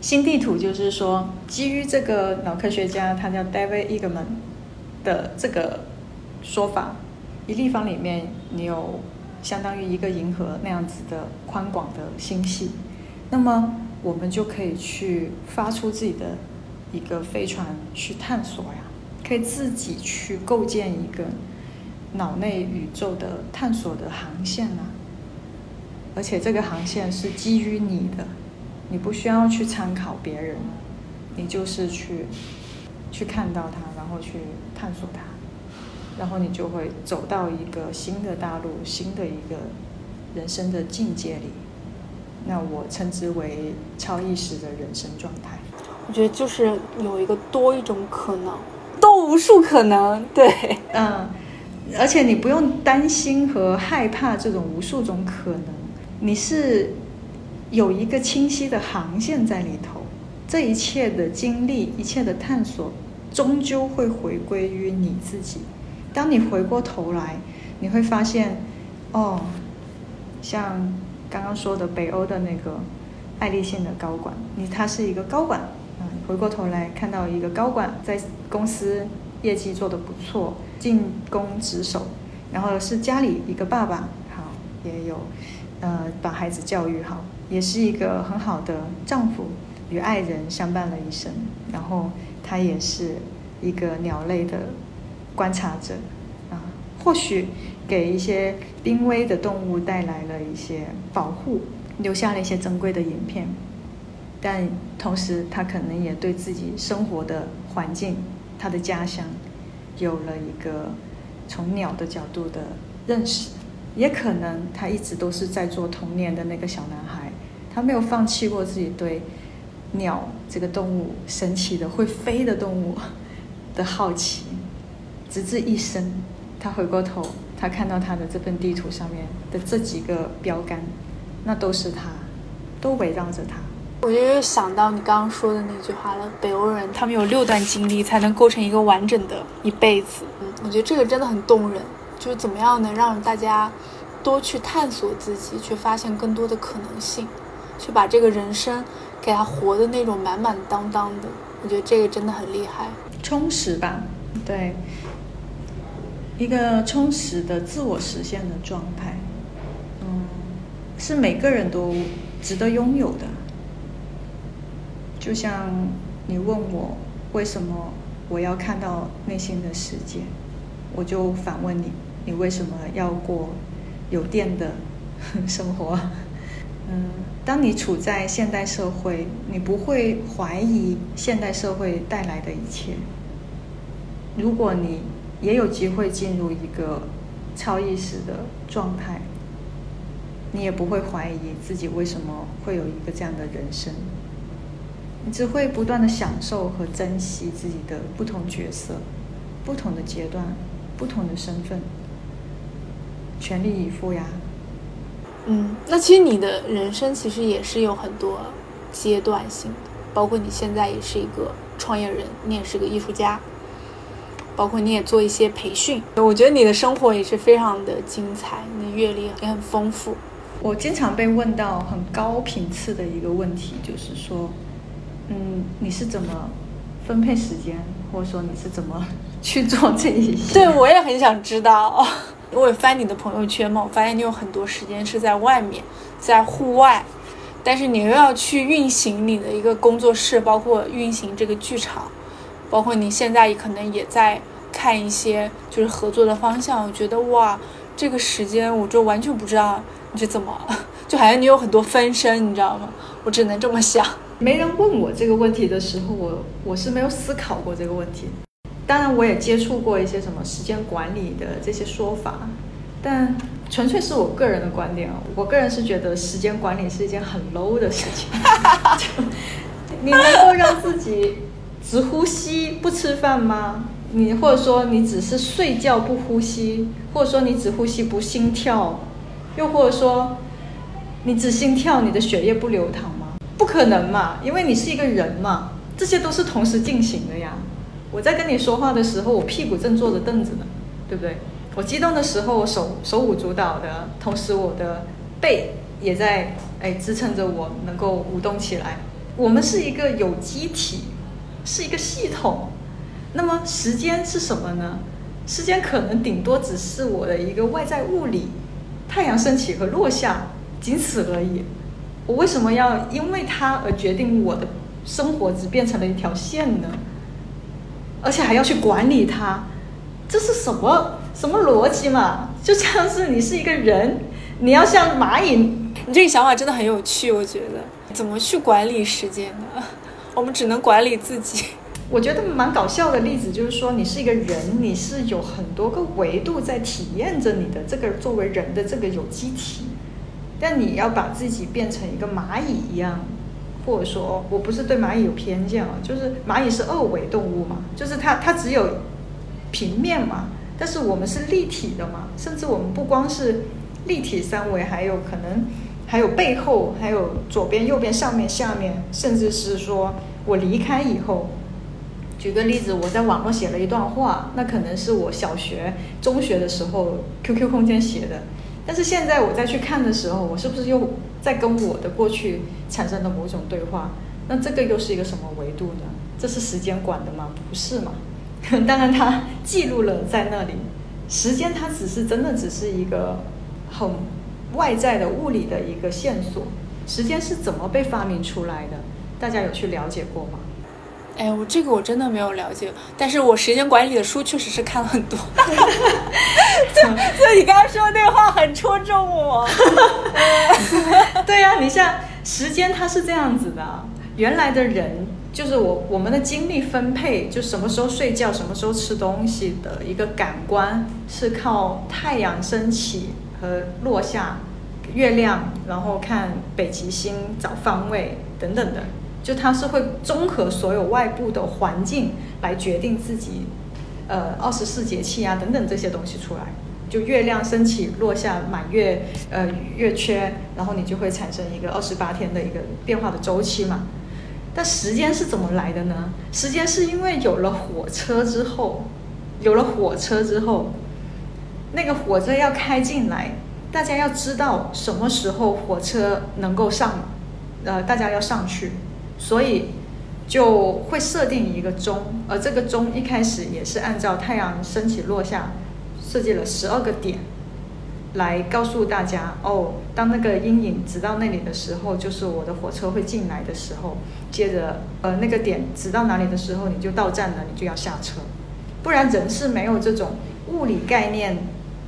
新地图就是说，基于这个脑科学家他叫 David Eagleman 的这个说法。一立方里面，你有相当于一个银河那样子的宽广的星系，那么我们就可以去发出自己的一个飞船去探索呀，可以自己去构建一个脑内宇宙的探索的航线啊，而且这个航线是基于你的，你不需要去参考别人，你就是去去看到它，然后去探索它。然后你就会走到一个新的大陆，新的一个人生的境界里。那我称之为超意识的人生状态。我觉得就是有一个多一种可能，多无数可能。对，嗯，而且你不用担心和害怕这种无数种可能，你是有一个清晰的航线在里头。这一切的经历，一切的探索，终究会回归于你自己。当你回过头来，你会发现，哦，像刚刚说的北欧的那个爱立信的高管，你他是一个高管，嗯，回过头来看到一个高管在公司业绩做得不错，进攻职守，然后是家里一个爸爸，好，也有，呃，把孩子教育好，也是一个很好的丈夫，与爱人相伴了一生，然后他也是一个鸟类的。观察者啊，或许给一些濒危的动物带来了一些保护，留下了一些珍贵的影片。但同时他可能也对自己生活的环境、他的家乡有了一个从鸟的角度的认识。也可能他一直都是在做童年的那个小男孩，他没有放弃过自己对鸟这个动物神奇的会飞的动物的好奇，直至一生，他回过头，他看到他的这份地图上面的这几个标杆，那都是他，都围绕着他。我就又想到你刚刚说的那句话了，北欧人他们有六段经历才能构成一个完整的一辈子。嗯，我觉得这个真的很动人。就是怎么样能让大家多去探索自己，去发现更多的可能性，去把这个人生给他活的那种满满当当的。我觉得这个真的很厉害，充实吧，对，一个充实的自我实现的状态，嗯，是每个人都值得拥有的。就像你问我为什么我要看到内心的世界，我就反问你。你为什么要过有电的生活？[laughs] 嗯，当你处在现代社会，你不会怀疑现代社会带来的一切。如果你也有机会进入一个超意识的状态，你也不会怀疑自己为什么会有一个这样的人生。你只会不断的享受和珍惜自己的不同角色、不同的阶段、不同的身份。全力以赴呀！嗯，那其实你的人生其实也是有很多阶段性的，包括你现在也是一个创业人，你也是个艺术家，包括你也做一些培训。我觉得你的生活也是非常的精彩，你的阅历也很丰富。我经常被问到很高频次的一个问题，就是说，嗯，你是怎么分配时间，或者说你是怎么去做这一些？对我也很想知道。[laughs] 我也翻你的朋友圈嘛，我发现你有很多时间是在外面，在户外，但是你又要去运行你的一个工作室，包括运行这个剧场，包括你现在可能也在看一些就是合作的方向。我觉得哇，这个时间我就完全不知道你是怎么，[laughs] 就好像你有很多分身，你知道吗？[laughs] 我只能这么想。没人问我这个问题的时候，我我是没有思考过这个问题。当然，我也接触过一些什么时间管理的这些说法，但纯粹是我个人的观点啊。我个人是觉得时间管理是一件很 low 的事情。[laughs] 你能够让自己只呼吸不吃饭吗？你或者说你只是睡觉不呼吸，或者说你只呼吸不心跳，又或者说你只心跳，你的血液不流淌吗？不可能嘛，因为你是一个人嘛，这些都是同时进行的呀。我在跟你说话的时候，我屁股正坐着凳子呢，对不对？我激动的时候，我手手舞足蹈的，同时我的背也在哎支撑着我能够舞动起来。我们是一个有机体，是一个系统。那么时间是什么呢？时间可能顶多只是我的一个外在物理，太阳升起和落下，仅此而已。我为什么要因为它而决定我的生活只变成了一条线呢？而且还要去管理它，这是什么什么逻辑嘛？就像是你是一个人，你要像蚂蚁。你这个想法真的很有趣，我觉得怎么去管理时间呢？我们只能管理自己。[laughs] 我觉得蛮搞笑的例子就是说，你是一个人，你是有很多个维度在体验着你的这个作为人的这个有机体，但你要把自己变成一个蚂蚁一样。或者说我不是对蚂蚁有偏见啊，就是蚂蚁是二维动物嘛，就是它它只有平面嘛，但是我们是立体的嘛，甚至我们不光是立体三维，还有可能还有背后，还有左边、右边、上面、下面，甚至是说我离开以后，举个例子，我在网络写了一段话，那可能是我小学、中学的时候 QQ 空间写的。但是现在我再去看的时候，我是不是又在跟我的过去产生了某种对话？那这个又是一个什么维度呢？这是时间管的吗？不是嘛？[laughs] 当然，它记录了在那里。时间它只是真的只是一个很外在的物理的一个线索。时间是怎么被发明出来的？大家有去了解过吗？哎，我这个我真的没有了解，但是我时间管理的书确实是看了很多。[laughs] [laughs] 所以你刚刚说的那话很戳中我。[laughs] 对呀，你像时间它是这样子的，原来的人就是我我们的精力分配，就什么时候睡觉，什么时候吃东西的一个感官是靠太阳升起和落下，月亮，然后看北极星找方位等等的，就它是会综合所有外部的环境来决定自己，呃，二十四节气啊等等这些东西出来。就月亮升起落下，满月呃月缺，然后你就会产生一个二十八天的一个变化的周期嘛。但时间是怎么来的呢？时间是因为有了火车之后，有了火车之后，那个火车要开进来，大家要知道什么时候火车能够上，呃，大家要上去，所以就会设定一个钟，而这个钟一开始也是按照太阳升起落下。设计了十二个点，来告诉大家哦，当那个阴影直到那里的时候，就是我的火车会进来的时候。接着，呃，那个点直到哪里的时候，你就到站了，你就要下车。不然人是没有这种物理概念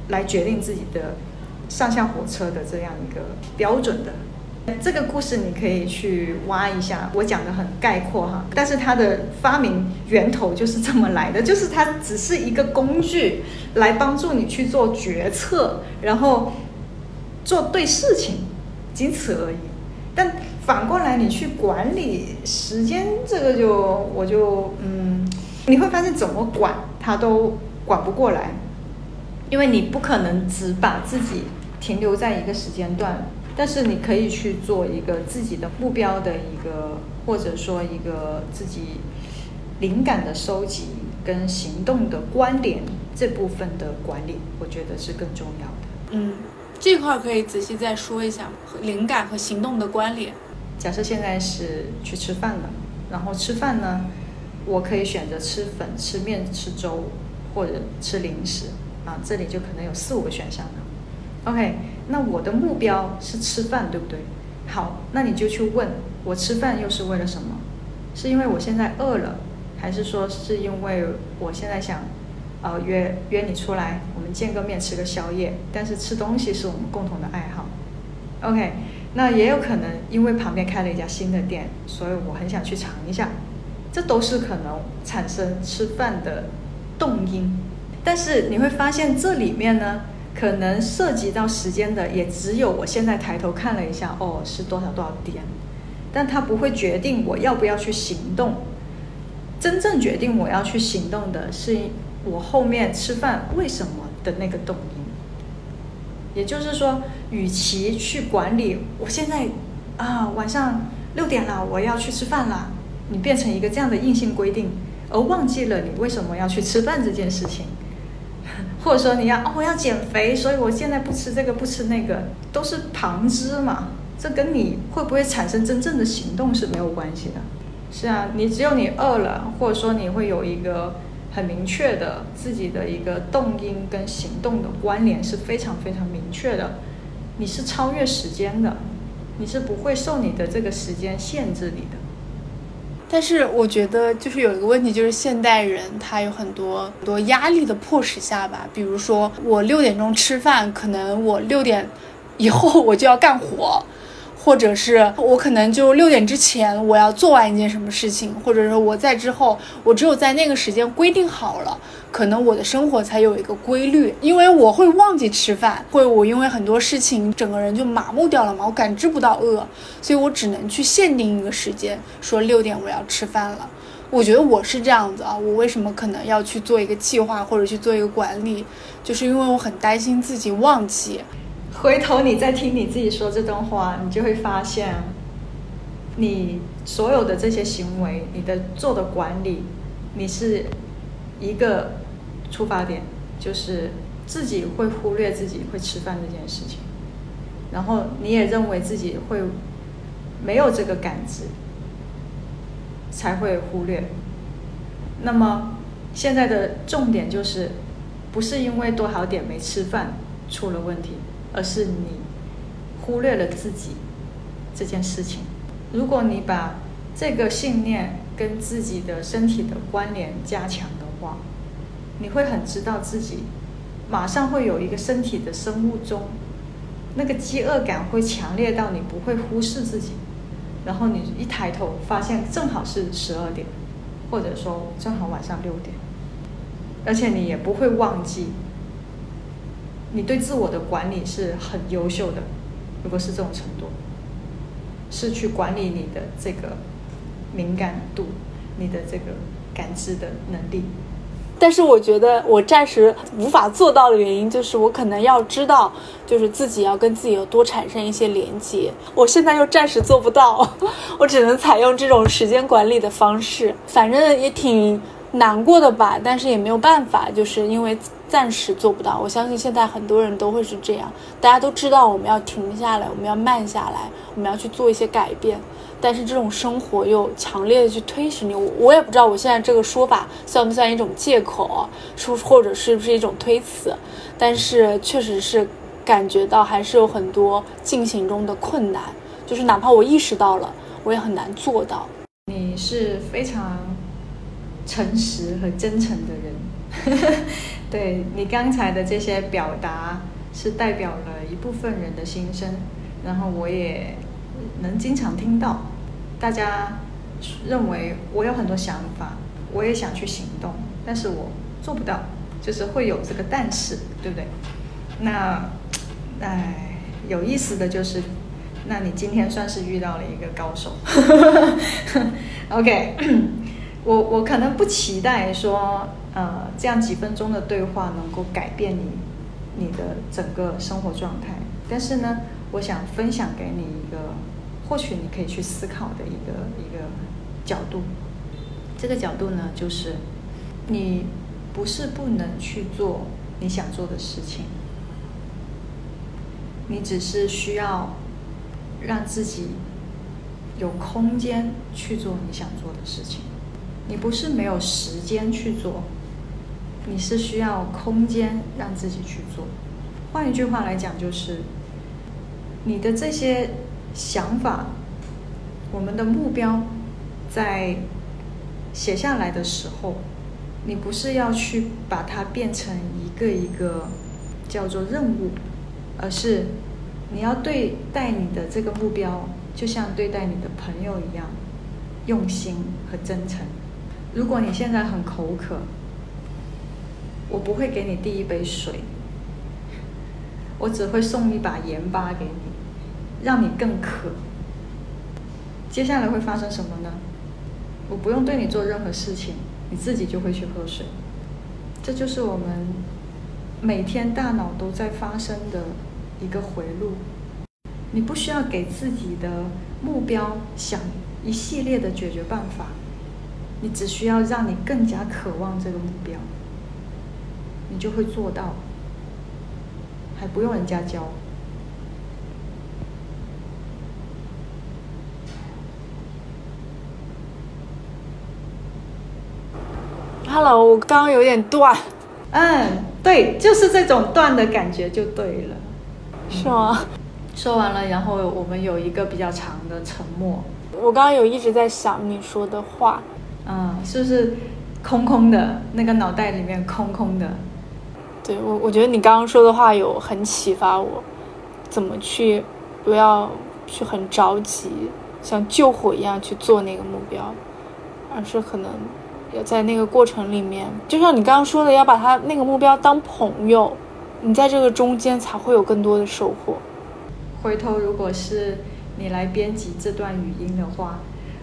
来决定自己的上下火车的这样一个标准的。这个故事你可以去挖一下，我讲的很概括哈，但是它的发明源头就是这么来的，就是它只是一个工具，来帮助你去做决策，然后做对事情，仅此而已。但反过来，你去管理时间，这个就我就嗯，你会发现怎么管它都管不过来，因为你不可能只把自己停留在一个时间段。但是你可以去做一个自己的目标的一个，或者说一个自己灵感的收集跟行动的关联这部分的管理，我觉得是更重要的。嗯，这块可以仔细再说一下灵感和行动的关联。假设现在是去吃饭了，然后吃饭呢，我可以选择吃粉、吃面、吃粥或者吃零食啊，这里就可能有四五个选项了。OK。那我的目标是吃饭，对不对？好，那你就去问我吃饭又是为了什么？是因为我现在饿了，还是说是因为我现在想，呃，约约你出来，我们见个面吃个宵夜？但是吃东西是我们共同的爱好。OK，那也有可能因为旁边开了一家新的店，所以我很想去尝一下。这都是可能产生吃饭的动因。但是你会发现这里面呢？可能涉及到时间的，也只有我现在抬头看了一下，哦，是多少多少点，但它不会决定我要不要去行动。真正决定我要去行动的是我后面吃饭为什么的那个动因。也就是说，与其去管理我现在啊晚上六点了我要去吃饭了，你变成一个这样的硬性规定，而忘记了你为什么要去吃饭这件事情。或者说你要哦，我要减肥，所以我现在不吃这个不吃那个，都是旁支嘛。这跟你会不会产生真正的行动是没有关系的。是啊，你只有你饿了，或者说你会有一个很明确的自己的一个动因跟行动的关联是非常非常明确的。你是超越时间的，你是不会受你的这个时间限制你的。但是我觉得，就是有一个问题，就是现代人他有很多很多压力的迫使下吧。比如说，我六点钟吃饭，可能我六点以后我就要干活。或者是我可能就六点之前我要做完一件什么事情，或者说我在之后，我只有在那个时间规定好了，可能我的生活才有一个规律。因为我会忘记吃饭，会我因为很多事情整个人就麻木掉了嘛，我感知不到饿，所以我只能去限定一个时间，说六点我要吃饭了。我觉得我是这样子啊，我为什么可能要去做一个计划或者去做一个管理，就是因为我很担心自己忘记。回头你再听你自己说这段话，你就会发现，你所有的这些行为，你的做的管理，你是一个出发点，就是自己会忽略自己会吃饭这件事情，然后你也认为自己会没有这个感知，才会忽略。那么现在的重点就是，不是因为多少点没吃饭出了问题。而是你忽略了自己这件事情。如果你把这个信念跟自己的身体的关联加强的话，你会很知道自己马上会有一个身体的生物钟，那个饥饿感会强烈到你不会忽视自己，然后你一抬头发现正好是十二点，或者说正好晚上六点，而且你也不会忘记，你对自我的管理是很优秀的。如果是这种程度，是去管理你的这个敏感度，你的这个感知的能力。但是我觉得我暂时无法做到的原因，就是我可能要知道，就是自己要跟自己有多产生一些连接。我现在又暂时做不到，[laughs] 我只能采用这种时间管理的方式。反正也挺难过的吧，但是也没有办法，就是因为暂时做不到。我相信现在很多人都会是这样，大家都知道我们要停下来，我们要慢下来，我们要去做一些改变。但是这种生活又强烈的去推使你，我我也不知道我现在这个说法算不算一种借口，说或者是不是一种推辞，但是确实是感觉到还是有很多进行中的困难，就是哪怕我意识到了，我也很难做到。你是非常诚实和真诚的人，对你刚才的这些表达是代表了一部分人的心声，然后我也能经常听到。大家认为我有很多想法，我也想去行动，但是我做不到，就是会有这个但是，对不对？那，哎，有意思的就是，那你今天算是遇到了一个高手。[laughs] OK，我我可能不期待说，呃，这样几分钟的对话能够改变你你的整个生活状态，但是呢，我想分享给你一个。或许你可以去思考的一个一个角度，这个角度呢，就是你不是不能去做你想做的事情，你只是需要让自己有空间去做你想做的事情。你不是没有时间去做，你是需要空间让自己去做。换一句话来讲，就是你的这些。想法，我们的目标，在写下来的时候，你不是要去把它变成一个一个叫做任务，而是你要对待你的这个目标，就像对待你的朋友一样，用心和真诚。如果你现在很口渴，我不会给你递一杯水，我只会送一把盐巴给你。让你更渴。接下来会发生什么呢？我不用对你做任何事情，你自己就会去喝水。这就是我们每天大脑都在发生的一个回路。你不需要给自己的目标想一系列的解决办法，你只需要让你更加渴望这个目标，你就会做到，还不用人家教。Hello，我刚刚有点断。嗯，对，就是这种断的感觉就对了，是吗？说完了，然后我们有一个比较长的沉默。我刚刚有一直在想你说的话，嗯，是不是空空的？那个脑袋里面空空的。对我，我觉得你刚刚说的话有很启发我，怎么去不要去很着急，像救火一样去做那个目标，而是可能。要在那个过程里面，就像你刚刚说的，要把他那个目标当朋友，你在这个中间才会有更多的收获。回头如果是你来编辑这段语音的话，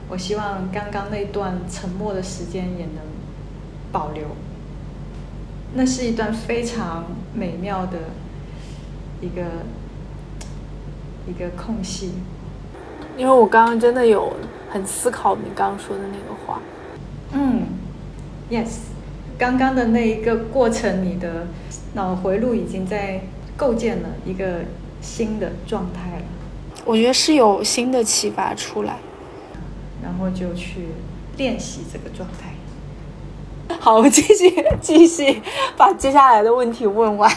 我希望刚刚那段沉默的时间也能保留。那是一段非常美妙的一个一个空隙，因为我刚刚真的有很思考你刚刚说的那个话。嗯，yes，刚刚的那一个过程，你的脑回路已经在构建了一个新的状态了。我觉得是有新的启发出来，然后就去练习这个状态。[laughs] 好，我继续 [laughs] 继续把接下来的问题问完，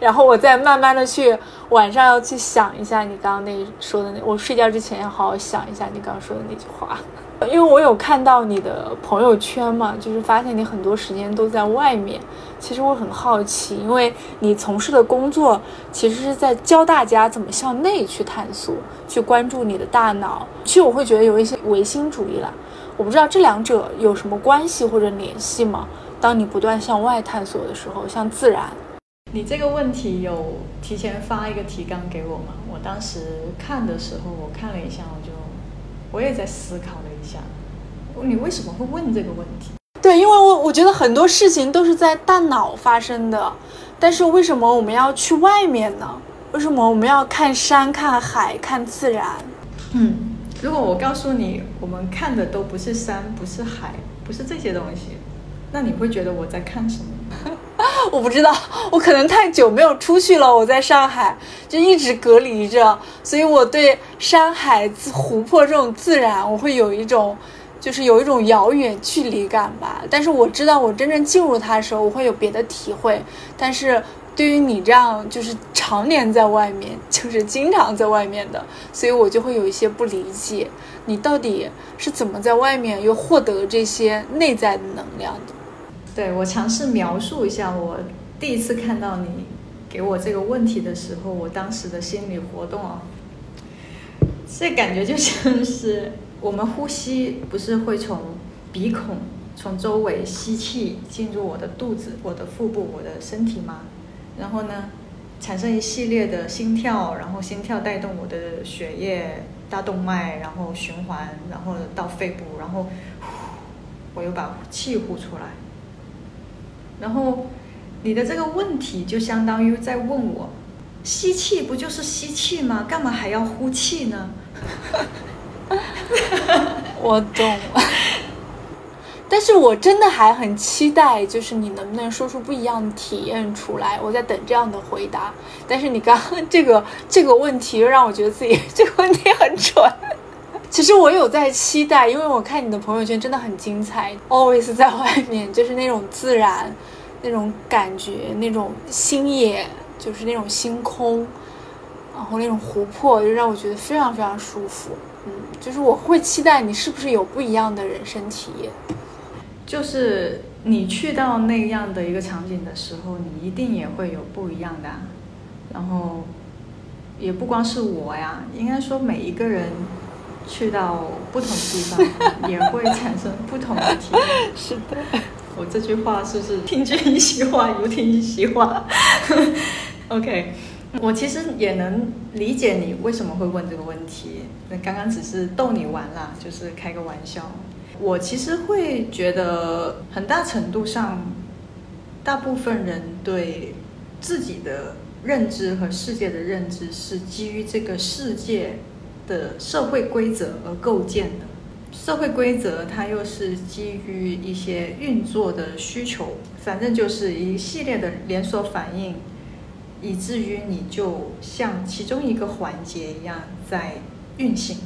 然后我再慢慢的去晚上要去想一下你刚刚那说的那，我睡觉之前要好好想一下你刚刚说的那句话。[laughs] 因为我有看到你的朋友圈嘛，就是发现你很多时间都在外面。其实我很好奇，因为你从事的工作其实是在教大家怎么向内去探索，去关注你的大脑。其实我会觉得有一些唯心主义啦，我不知道这两者有什么关系或者联系吗？当你不断向外探索的时候，像自然。你这个问题有提前发一个提纲给我吗？我当时看的时候，我看了一下，我就我也在思考了一下，你为什么会问这个问题？对，因为我我觉得很多事情都是在大脑发生的，但是为什么我们要去外面呢？为什么我们要看山、看海、看自然？嗯，如果我告诉你，我们看的都不是山，不是海，不是这些东西，那你会觉得我在看什么？[laughs] 我不知道，我可能太久没有出去了。我在上海就一直隔离着，所以我对山海、湖泊这种自然，我会有一种，就是有一种遥远距离感吧。但是我知道，我真正进入它的时候，我会有别的体会。但是对于你这样，就是常年在外面，就是经常在外面的，所以我就会有一些不理解，你到底是怎么在外面又获得这些内在的能量的。对我尝试描述一下，我第一次看到你给我这个问题的时候，我当时的心理活动啊，这感觉就像是我们呼吸不是会从鼻孔从周围吸气进入我的肚子、我的腹部、我的身体吗？然后呢，产生一系列的心跳，然后心跳带动我的血液、大动脉，然后循环，然后到肺部，然后我又把气呼出来。然后，你的这个问题就相当于在问我，吸气不就是吸气吗？干嘛还要呼气呢？[laughs] 我懂，但是我真的还很期待，就是你能不能说出不一样的体验出来？我在等这样的回答。但是你刚刚这个这个问题，又让我觉得自己这个问题很蠢。[laughs] 其实我有在期待，因为我看你的朋友圈真的很精彩，always 在外面，就是那种自然，那种感觉，那种星野，就是那种星空，然后那种湖泊，就让我觉得非常非常舒服。嗯，就是我会期待你是不是有不一样的人生体验。就是你去到那样的一个场景的时候，你一定也会有不一样的。然后，也不光是我呀，应该说每一个人。去到不同地方 [laughs] 也会产生不同的体验。是的，我这句话是不是听君一席话，如听一席话？[laughs] OK，我其实也能理解你为什么会问这个问题。那刚刚只是逗你玩啦，就是开个玩笑。我其实会觉得，很大程度上，大部分人对自己的认知和世界的认知是基于这个世界。的社会规则而构建的，社会规则它又是基于一些运作的需求，反正就是一系列的连锁反应，以至于你就像其中一个环节一样在运行。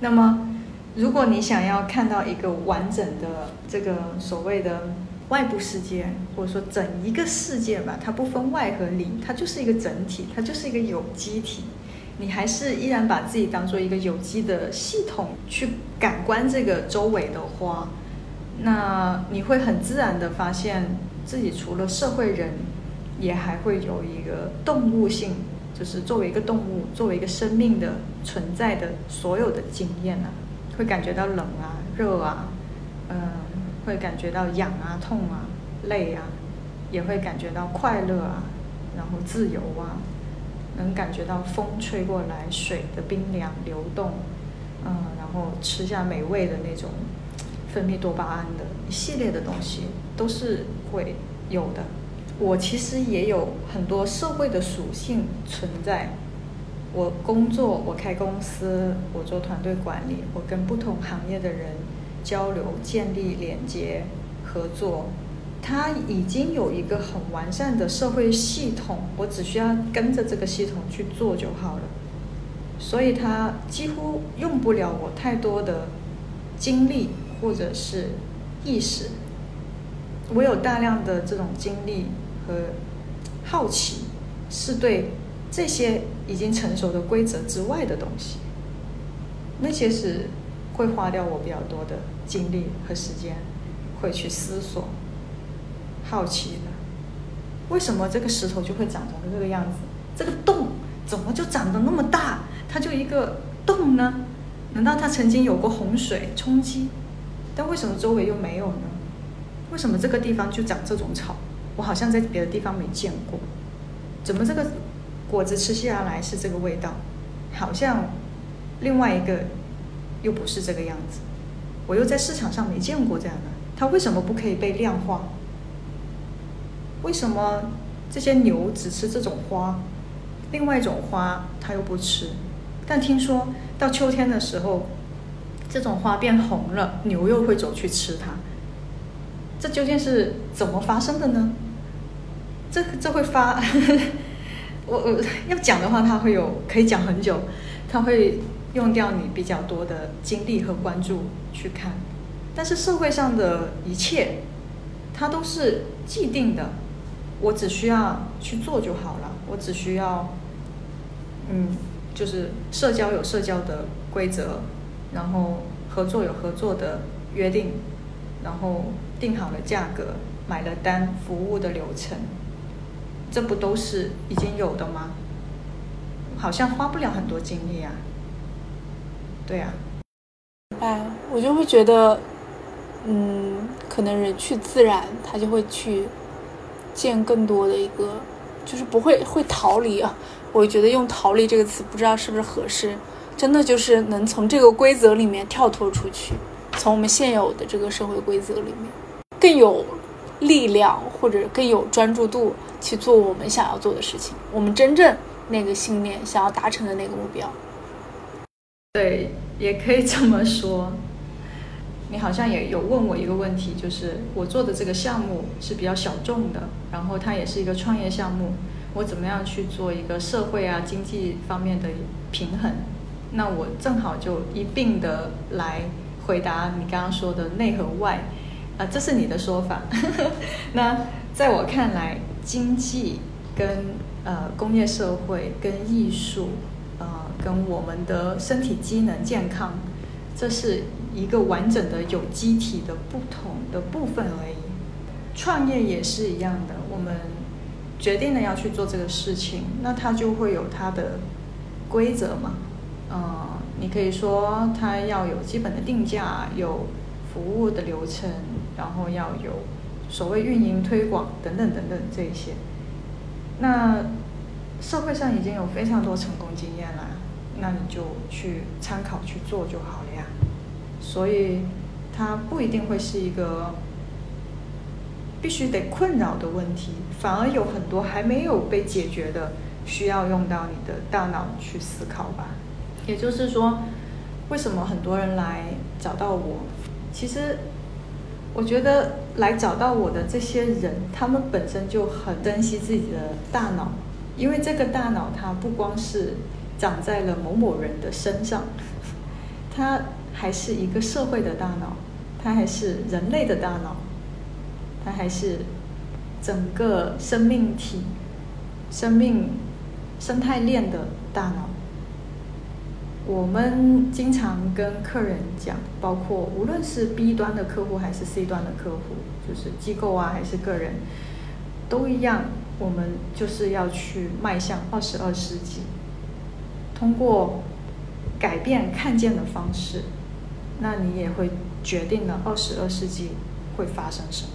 那么，如果你想要看到一个完整的这个所谓的外部世界，或者说整一个世界吧，它不分外和里，它就是一个整体，它就是一个有机体。你还是依然把自己当做一个有机的系统去感官这个周围的花，那你会很自然的发现自己除了社会人，也还会有一个动物性，就是作为一个动物，作为一个生命的存在的所有的经验呢，会感觉到冷啊、热啊，嗯，会感觉到痒啊、痛啊、累啊，也会感觉到快乐啊，然后自由啊。能感觉到风吹过来，水的冰凉流动，嗯，然后吃下美味的那种分泌多巴胺的一系列的东西都是会有的。我其实也有很多社会的属性存在。我工作，我开公司，我做团队管理，我跟不同行业的人交流、建立连接、合作。他已经有一个很完善的社会系统，我只需要跟着这个系统去做就好了，所以他几乎用不了我太多的精力或者是意识。我有大量的这种精力和好奇，是对这些已经成熟的规则之外的东西，那些是会花掉我比较多的精力和时间，会去思索、好奇的，为什么这个石头就会长成这个样子？这个洞怎么就长得那么大？它就一个洞呢？难道它曾经有过洪水冲击？但为什么周围又没有呢？为什么这个地方就长这种草？我好像在别的地方没见过。怎么这个果子吃下来是这个味道？好像另外一个又不是这个样子。我又在市场上没见过这样的。它为什么不可以被量化？为什么这些牛只吃这种花，另外一种花它又不吃？但听说到秋天的时候，这种花变红了，牛又会走去吃它。这究竟是怎么发生的呢？这这会发，我我要讲的话，他会有可以讲很久，他会用掉你比较多的精力和关注去看。但是社会上的一切，它都是既定的，我只需要去做就好了，我只需要，嗯。就是社交有社交的规则，然后合作有合作的约定，然后定好了价格，买了单，服务的流程，这不都是已经有的吗？好像花不了很多精力啊。对呀。哎，我就会觉得，嗯，可能人去自然，他就会去见更多的一个，就是不会会逃离啊。我觉得用“逃离”这个词不知道是不是合适，真的就是能从这个规则里面跳脱出去，从我们现有的这个社会规则里面，更有力量或者更有专注度去做我们想要做的事情，我们真正那个信念想要达成的那个目标。对，也可以这么说。你好像也有问我一个问题，就是我做的这个项目是比较小众的，然后它也是一个创业项目。我怎么样去做一个社会啊经济方面的平衡？那我正好就一并的来回答你刚刚说的内和外，啊，这是你的说法。[laughs] 那在我看来，经济跟呃工业社会跟艺术，呃跟我们的身体机能健康，这是一个完整的有机体的不同的部分而已。创业也是一样的，我们。决定了要去做这个事情，那它就会有它的规则嘛？嗯，你可以说它要有基本的定价，有服务的流程，然后要有所谓运营推广等等等等这一些。那社会上已经有非常多成功经验了，那你就去参考去做就好了呀。所以它不一定会是一个。必须得困扰的问题，反而有很多还没有被解决的，需要用到你的大脑去思考吧。也就是说，为什么很多人来找到我？其实，我觉得来找到我的这些人，他们本身就很珍惜自己的大脑，因为这个大脑它不光是长在了某某人的身上，[laughs] 它还是一个社会的大脑，它还是人类的大脑。它还是整个生命体、生命生态链的大脑。我们经常跟客人讲，包括无论是 B 端的客户还是 C 端的客户，就是机构啊还是个人，都一样。我们就是要去迈向二十二世纪，通过改变看见的方式，那你也会决定了二十二世纪会发生什么。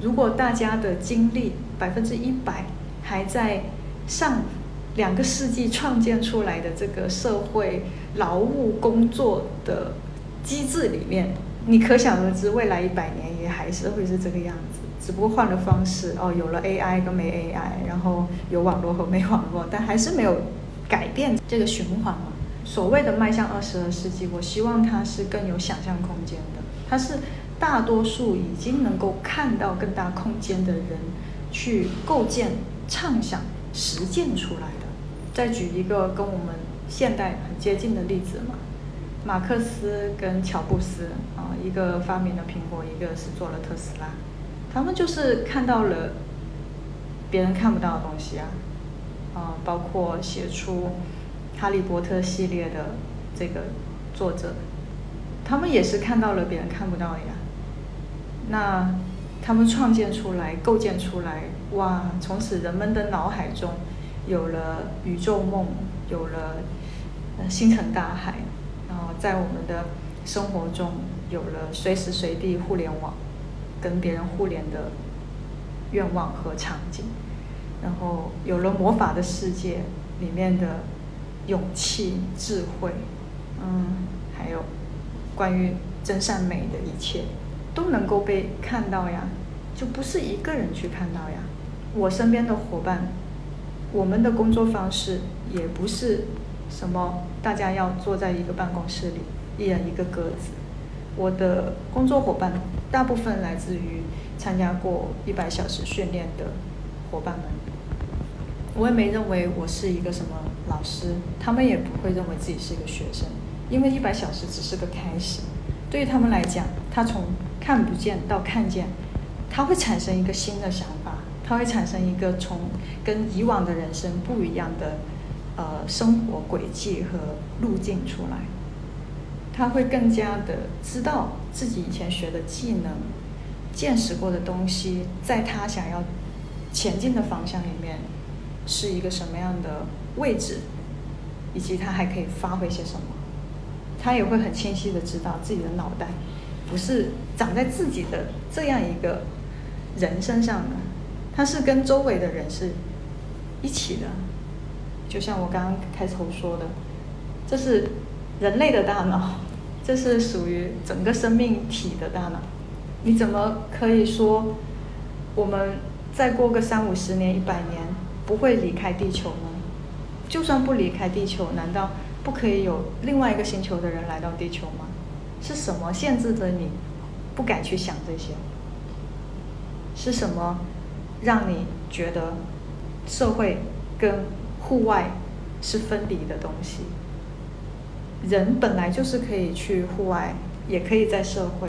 如果大家的精力百分之一百还在上两个世纪创建出来的这个社会劳务工作的机制里面，你可想而知，未来一百年也还是会是这个样子，只不过换了方式哦，有了 AI 跟没 AI，然后有网络和没网络，但还是没有改变这个循环嘛。所谓的迈向二十二世纪，我希望它是更有想象空间的，它是。大多数已经能够看到更大空间的人，去构建、畅想、实践出来。再举一个跟我们现代很接近的例子嘛，马克思跟乔布斯啊，一个发明了苹果，一个是做了特斯拉，他们就是看到了别人看不到的东西啊，啊，包括写出哈利波特系列的这个作者，他们也是看到了别人看不到的呀。那他们创建出来、构建出来，哇！从此人们的脑海中有了宇宙梦，有了星辰大海，然后在我们的生活中有了随时随地互联网，跟别人互联的愿望和场景，然后有了魔法的世界里面的勇气、智慧，嗯，还有关于真善美的一切。都能够被看到呀，就不是一个人去看到呀。我身边的伙伴，我们的工作方式也不是什么大家要坐在一个办公室里，一人一个格子。我的工作伙伴大部分来自于参加过一百小时训练的伙伴们。我也没认为我是一个什么老师，他们也不会认为自己是一个学生，因为一百小时只是个开始。对于他们来讲，他从看不见到看见，他会产生一个新的想，他会产生一个从跟以往的人生不一样的呃生活轨迹和路径出来。他会更加的知道自己以前学的技能、见识过的东西，在他想要前进的方向里面是一个什么样的位置，以及他还可以发挥些什么。他也会很清晰的知道自己的脑袋。不是长在自己的这样一个人身上的，它是跟周围的人是一起的。就像我刚刚开头说的，这是人类的大脑，这是属于整个生命体的大脑。你怎么可以说我们再过个三五十年、一百年不会离开地球呢？就算不离开地球，难道不可以有另外一个星球的人来到地球吗？是什么限制着你不敢去想这些？是什么让你觉得社会跟户外是分离的东西？人本来就是可以去户外，也可以在社会。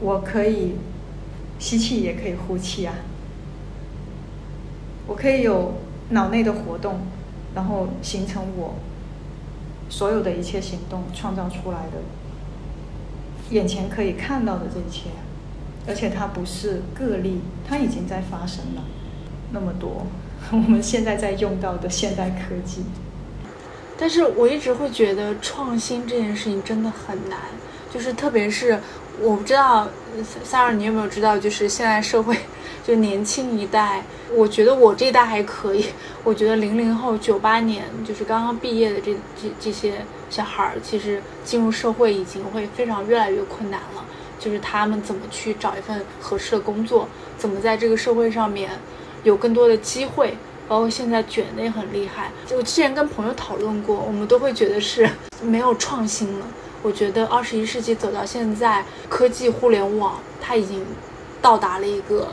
我可以吸气，也可以呼气啊。我可以有脑内的活动，然后形成我。所有的一切行动创造出来的，眼前可以看到的这一切，而且它不是个例，它已经在发生了。那么多我们现在在用到的现代科技，但是我一直会觉得创新这件事情真的很难，就是特别是我不知道萨尔你有没有知道，就是现在社会。就年轻一代，我觉得我这一代还可以。我觉得零零后、九八年就是刚刚毕业的这这这些小孩儿，其实进入社会已经会非常越来越困难了。就是他们怎么去找一份合适的工作，怎么在这个社会上面有更多的机会，包括现在卷的也很厉害。我之前跟朋友讨论过，我们都会觉得是 [laughs] 没有创新了。我觉得二十一世纪走到现在，科技互联网它已经到达了一个。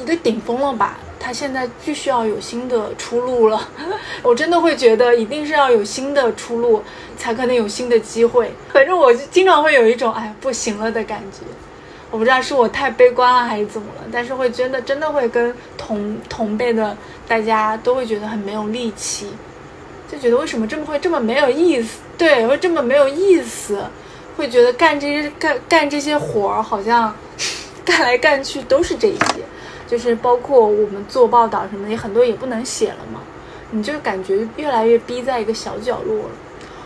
一个顶峰了吧？他现在必须要有新的出路了。[laughs] 我真的会觉得，一定是要有新的出路，才可能有新的机会。反正我就经常会有一种哎不行了的感觉。我不知道是我太悲观了还是怎么了，但是会真的真的会跟同同辈的大家都会觉得很没有力气，就觉得为什么这么会这么没有意思？对，会这么没有意思，会觉得干这些干干这些活儿好像干来干去都是这些。就是包括我们做报道什么的，也很多也不能写了嘛。你就感觉越来越逼在一个小角落了。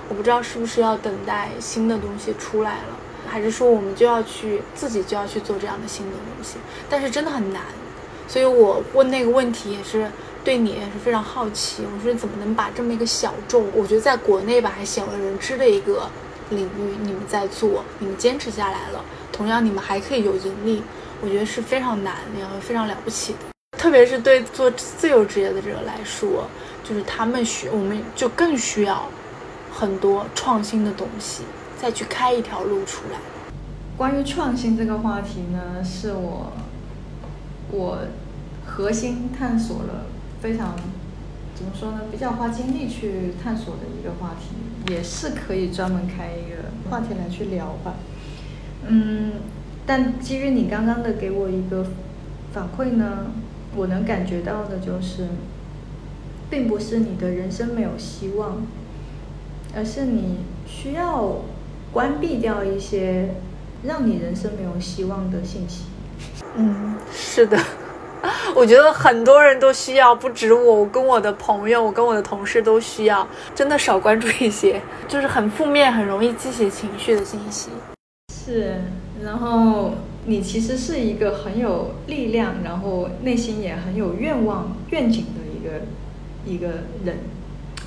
我不知道是不是要等待新的东西出来了，还是说我们就要去自己就要去做这样的新的东西？但是真的很难。所以我问那个问题也是对你也是非常好奇。我说怎么能把这么一个小众，我觉得在国内吧还鲜为人知的一个领域，你们在做，你们坚持下来了，同样你们还可以有盈利。我觉得是非常难，也非常了不起的，特别是对做自由职业的这个来说，就是他们需，我们就更需要很多创新的东西，再去开一条路出来。关于创新这个话题呢，是我我核心探索了非常怎么说呢，比较花精力去探索的一个话题，也是可以专门开一个话题来去聊吧。嗯。但基于你刚刚的给我一个反馈呢，我能感觉到的就是，并不是你的人生没有希望，而是你需要关闭掉一些让你人生没有希望的信息。嗯，是的，[laughs] 我觉得很多人都需要，不止我，我跟我的朋友，我跟我的同事都需要，真的少关注一些，就是很负面、很容易激起情绪的信息。是，然后你其实是一个很有力量，然后内心也很有愿望、愿景的一个一个人，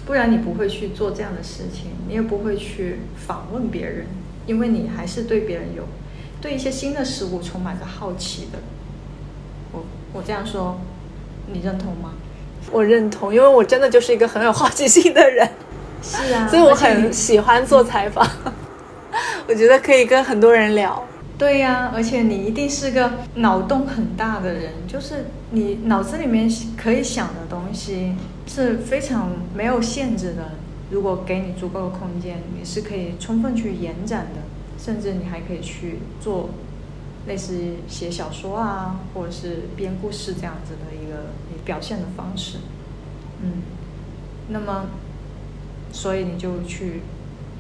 不然你不会去做这样的事情，你也不会去访问别人，因为你还是对别人有对一些新的事物充满着好奇的。我我这样说，你认同吗？我认同，因为我真的就是一个很有好奇心的人，是啊，[laughs] 所以我很喜欢做采访。[laughs] 我觉得可以跟很多人聊。对呀、而且你一定是个脑洞很大的人，就是你脑子里面可以想的东西是非常没有限制的。如果给你足够的空间，你是可以充分去延展的，甚至你还可以去做类似写小说啊，或者是编故事这样子的一个表现的方式。嗯，那么，所以你就去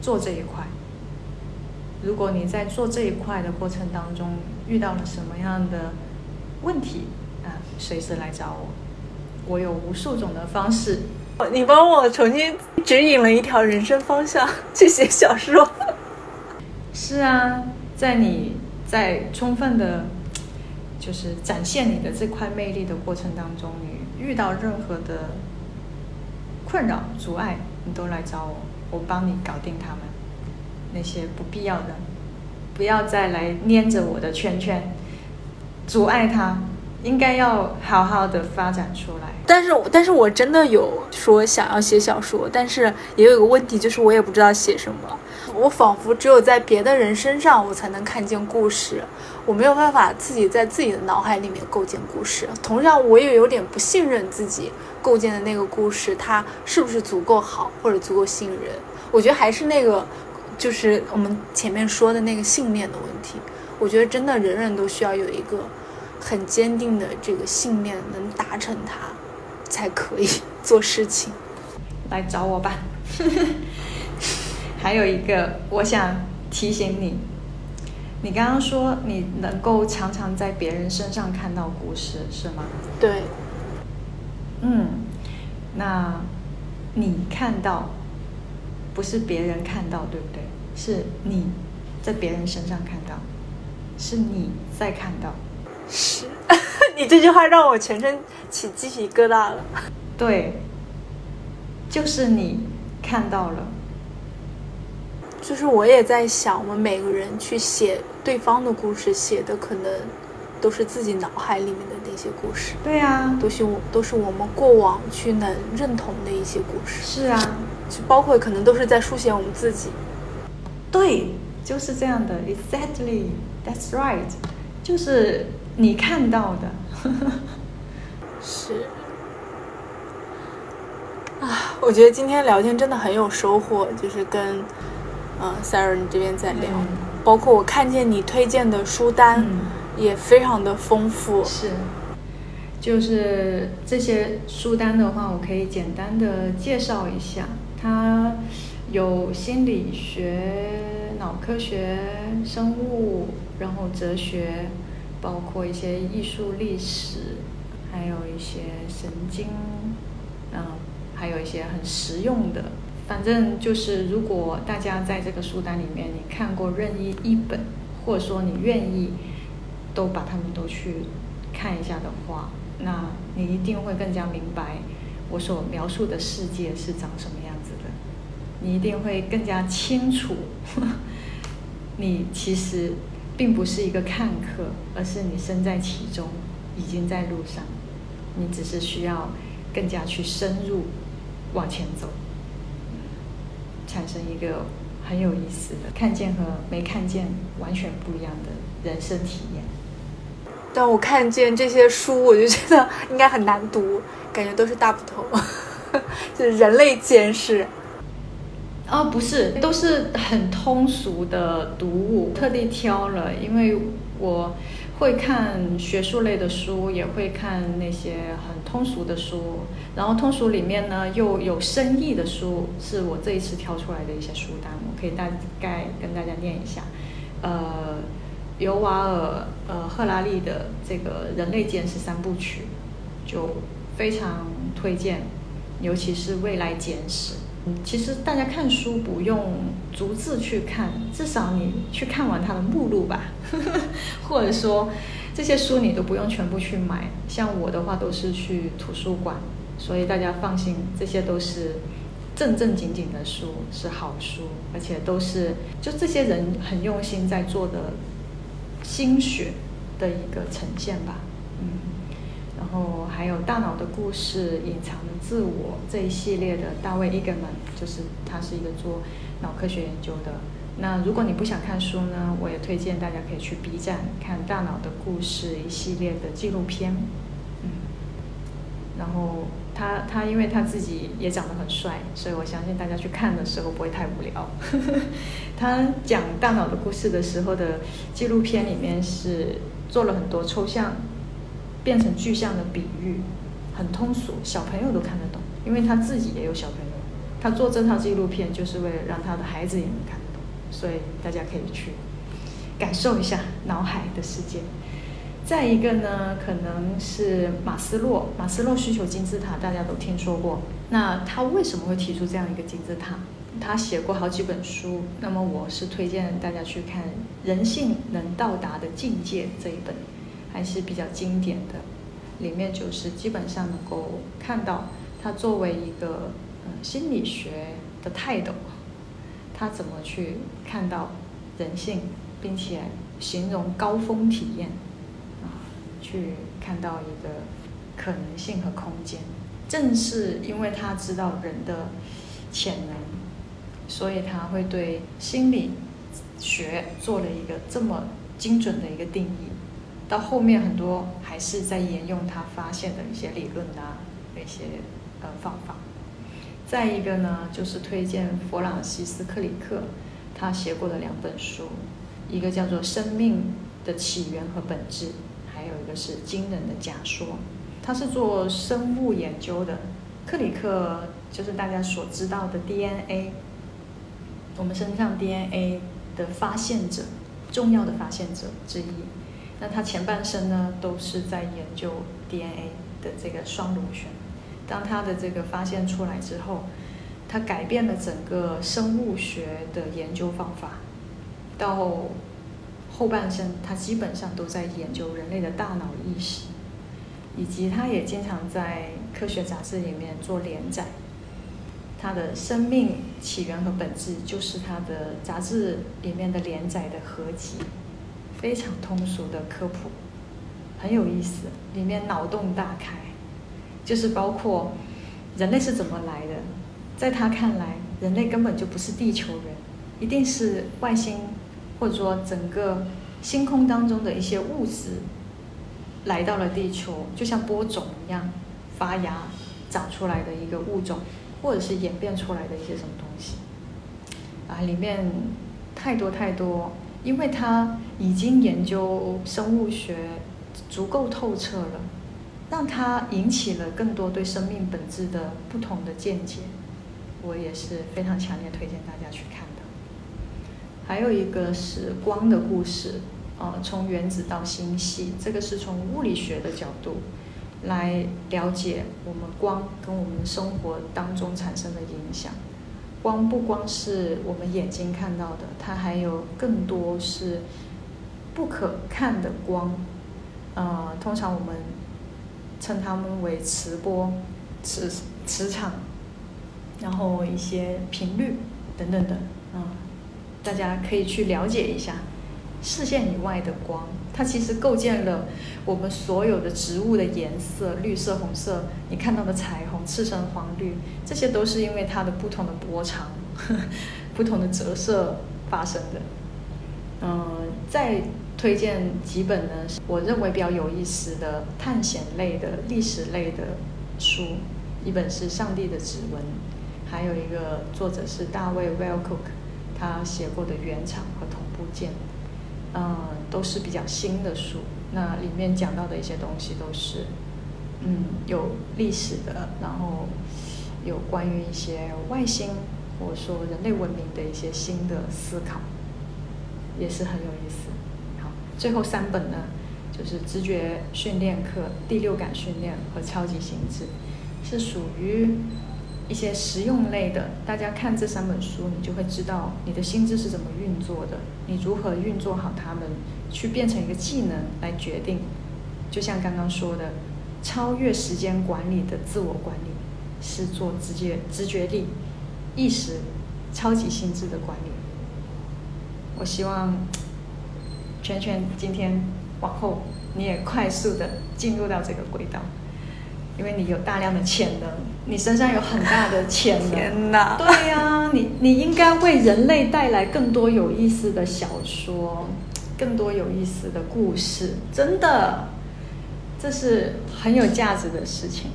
做这一块。如果你在做这一块的过程当中遇到了什么样的问题啊，随时来找我，我有无数种的方式。你帮我重新指引了一条人生方向，[laughs] 去写小说。[laughs] 是啊，在你在充分的，就是展现你的这块魅力的过程当中，你遇到任何的困扰、阻碍，你都来找我，我帮你搞定他们。那些不必要的，不要再来粘着我的圈圈，阻碍它，应该要好好的发展出来。但是，但是我真的有说想要写小说，但是也有一个问题，就是我也不知道写什么。我仿佛只有在别的人身上，我才能看见故事，我没有办法自己在自己的脑海里面构建故事。同样，我也有点不信任自己构建的那个故事，它是不是足够好或者足够吸引人？我觉得还是那个，就是我们前面说的那个信念的问题。我觉得真的人人都需要有一个很坚定的这个信念，能达成它。才可以 [laughs] 做事情。来找我吧。[laughs] 还有一个，我想提醒你，你刚刚说你能够常常在别人身上看到故事，是吗？对，嗯，那你看到，不是别人看到，对不对？是你在别人身上看到，是你在看到。是 [laughs] 你这句话让我全身起鸡皮疙瘩了。对，就是你看到了。就是我也在想，我们每个人去写对方的故事，写的可能都是自己脑海里面的那些故事，对啊，都是我都是我们过往去能认同的一些故事，是啊，就包括可能都是在书写我们自己。对，就是这样的，exactly that's right，就是你看到的。[laughs] 是。啊，我觉得今天聊天真的很有收获，就是跟，呃，Sarah 你这边在聊，嗯包括我看见你推荐的书单、嗯也非常的丰富。是，就是这些书单的话，我可以简单的介绍一下。它有心理学、脑科学、生物，然后哲学，包括一些艺术历史，还有一些神经，嗯，还有一些很实用的。反正就是，如果大家在这个书单里面你看过任意一本，或者说你愿意都把它们都去看一下的话，那你一定会更加明白我所描述的世界是长什么样。你一定会更加清楚，[laughs] 你其实并不是一个看客，而是你身在其中，已经在路上。你只是需要更加去深入往前走，产生一个很有意思的看见和没看见完全不一样的人生体验。但我看见这些书，我就觉得应该很难读，感觉都是大部头，[laughs] 就是人类简史。哦，不是，都是很通俗的读物，特地挑了，因为我会看学术类的书，也会看那些很通俗的书。然后通俗里面呢，又有深意的书，是我这一次挑出来的一些书单，我可以大概跟大家念一下。呃，尤瓦尔、呃赫拉利的这个《人类简史三部曲》，就非常推荐，尤其是《未来简史》。其实大家看书不用逐字去看，至少你去看完它的目录吧，[laughs] 或者说这些书你都不用全部去买。像我的话都是去图书馆，所以大家放心，这些都是正正经经的书，是好书，而且都是就这些人很用心在做的心血的一个呈现吧。然后还有《大脑的故事》《隐藏的自我》这一系列的大卫·伊格曼，就是他是一个做脑科学研究的。那如果你不想看书呢，我也推荐大家可以去 B 站看《大脑的故事》一系列的纪录片。嗯，然后他他因为他自己也长得很帅，所以我相信大家去看的时候不会太无聊。[laughs] 他讲《大脑的故事》的时候的纪录片里面是做了很多抽象。变成具象的比喻，很通俗，小朋友都看得懂，因为他自己也有小朋友。他做这套纪录片就是为了让他的孩子也能看得懂，所以大家可以去感受一下脑海的世界。再一个呢，可能是马斯洛，马斯洛需求金字塔大家都听说过。那他为什么会提出这样一个金字塔？他写过好几本书，那么我是推荐大家去看《人性能到达的境界》这一本。还是比较经典的，里面就是基本上能够看到他作为一个呃心理学的态度，他怎么去看到人性，并且形容高峰体验，啊，去看到一个可能性和空间。正是因为他知道人的潜能，所以他会对心理学做了一个这么精准的一个定义。到后面很多还是在沿用他发现的一些理论啊，那些呃方法。再一个呢，就是推荐弗朗西斯克里克他写过的两本书，一个叫做《生命的起源和本质》，还有一个是《惊人的假说》。他是做生物研究的，克里克就是大家所知道的 DNA，我们身上 DNA 的发现者，重要的发现者之一。那他前半生呢，都是在研究 DNA 的这个双螺旋。当他的这个发现出来之后，他改变了整个生物学的研究方法。到后半生，他基本上都在研究人类的大脑意识，以及他也经常在科学杂志里面做连载。他的生命起源和本质就是他的杂志里面的连载的合集。非常通俗的科普，很有意思，里面脑洞大开，就是包括人类是怎么来的，在他看来，人类根本就不是地球人，一定是外星，或者说整个星空当中的一些物质来到了地球，就像播种一样发芽长出来的一个物种，或者是演变出来的一些什么东西，啊，里面太多太多。因为他已经研究生物学足够透彻了，让他引起了更多对生命本质的不同的见解，我也是非常强烈推荐大家去看的。还有一个是光的故事，呃，从原子到星系，这个是从物理学的角度来了解我们光跟我们生活当中产生的影响。光不光是我们眼睛看到的，它还有更多是不可看的光。呃，通常我们称它们为磁波、磁磁场，然后一些频率等等等。嗯，大家可以去了解一下视线以外的光。它其实构建了我们所有的植物的颜色，绿色、红色，你看到的彩虹、赤橙黄绿，这些都是因为它的不同的波长、[laughs] 不同的折射发生的。嗯，在推荐几本呢？我认为比较有意思的探险类的、历史类的书，一本是《上帝的指纹》，还有一个作者是大卫·威尔库克，他写过的《原厂和同步件》。嗯，都是比较新的书，那里面讲到的一些东西都是，嗯，有历史的，然后有关于一些外星或者说人类文明的一些新的思考，也是很有意思。最后三本呢，就是直觉训练课、第六感训练和超级心智，是属于。一些实用类的，大家看这三本书，你就会知道你的心智是怎么运作的，你如何运作好它们，去变成一个技能来决定。就像刚刚说的，超越时间管理的自我管理，是做直接直觉力、意识、超级心智的管理。我希望圈圈今天往后你也快速的进入到这个轨道。因为你有大量的潜能，你身上有很大的潜能。天哪！对呀，你你应该为人类带来更多有意思的小说，更多有意思的故事。真的，这是很有价值的事情。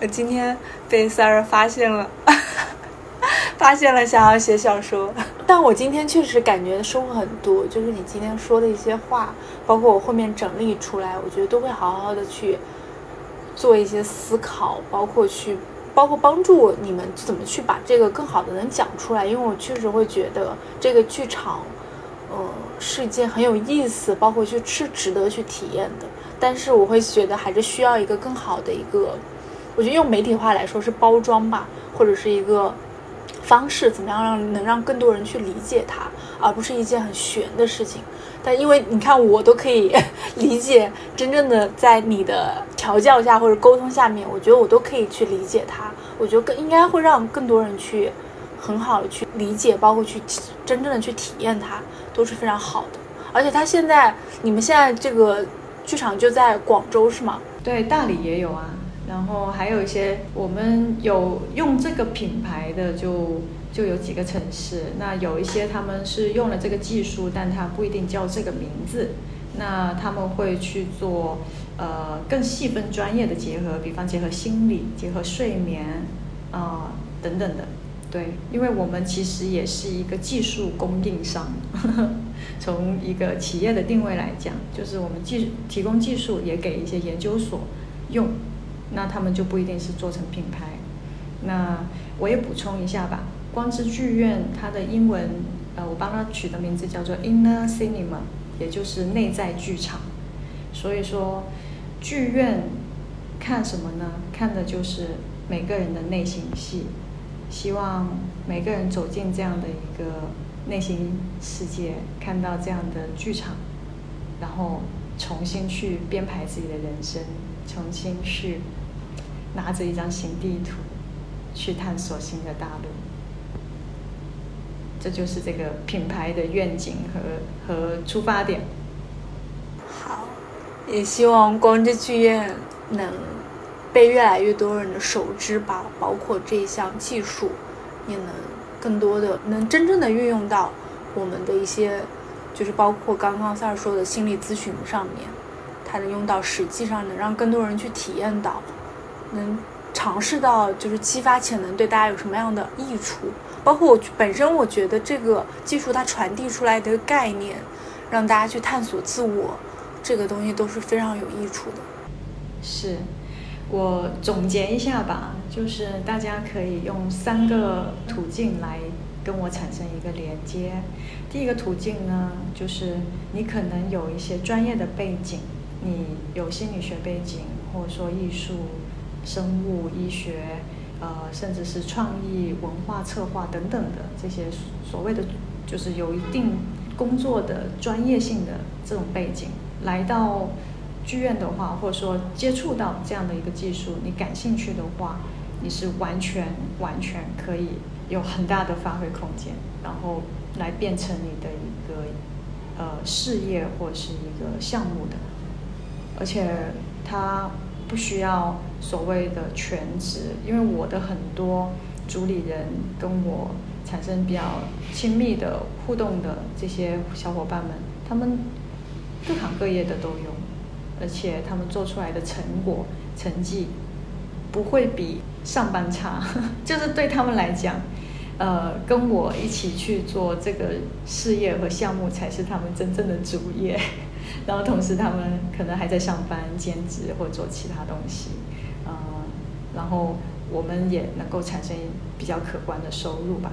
我今天被 Sarah 发现了，发现了想要写小说。[laughs] 但我今天确实感觉收获很多，就是你今天说的一些话，包括我后面整理出来，我觉得都会好好的去。做一些思考，包括去，包括帮助你们怎么去把这个更好的能讲出来。因为我确实会觉得这个剧场，呃，是一件很有意思，包括去是值得去体验的。但是我会觉得还是需要一个更好的一个，我觉得用媒体化来说是包装吧，或者是一个方式，怎么样让能让更多人去理解它，而不是一件很玄的事情。但因为你看，我都可以 [laughs] 理解，真正的在你的调教下或者沟通下面，我觉得我都可以去理解它。我觉得更应该会让更多人去很好的去理解，包括去真正的去体验它，都是非常好的。而且他现在，你们现在这个剧场就在广州是吗？对，大理也有啊。然后还有一些我们有用这个品牌的就。就有几个城市，那有一些他们是用了这个技术，但它不一定叫这个名字。那他们会去做呃更细分专业的结合，比方结合心理、结合睡眠啊等等的。对，因为我们其实也是一个技术供应商，[laughs] 从一个企业的定位来讲，就是我们技提供技术也给一些研究所用，那他们就不一定是做成品牌。那我也补充一下吧。光之剧院，它的英文，呃，我帮它取的名字叫做 Inner Cinema，也就是内在剧场。所以说，剧院看什么呢？看的就是每个人的内心戏。希望每个人走进这样的一个内心世界，看到这样的剧场，然后重新去编排自己的人生，重新去拿着一张新地图，去探索新的大陆。这就是这个品牌的愿景和和出发点。好，也希望光之剧院能被越来越多人的熟知吧，包括这一项技术，也能更多的能真正的运用到我们的一些，就是包括刚刚赛尔说的心理咨询上面，它能用到实际上，能让更多人去体验到，能尝试到，就是激发潜能对大家有什么样的益处。包括我本身，我觉得这个技术它传递出来的概念，让大家去探索自我，这个东西都是非常有益处的。是，我总结一下吧，就是大家可以用三个途径来跟我产生一个连接。第一个途径呢，就是你可能有一些专业的背景，你有心理学背景，或者说艺术、生物、医学。呃，甚至是创意、文化策划等等的这些所谓的，就是有一定工作的专业性的这种背景，来到剧院的话，或者说接触到这样的一个技术，你感兴趣的话，你是完全完全可以有很大的发挥空间，然后来变成你的一个呃事业或是一个项目的，而且它。不需要所谓的全职，因为我的很多主理人跟我产生比较亲密的互动的这些小伙伴们，他们各行各业的都有，而且他们做出来的成果成绩不会比上班差，[laughs] 就是对他们来讲，呃，跟我一起去做这个事业和项目才是他们真正的主业。然后同时他们可能还在上班、兼职或做其他东西，然后我们也能够产生比较可观的收入吧。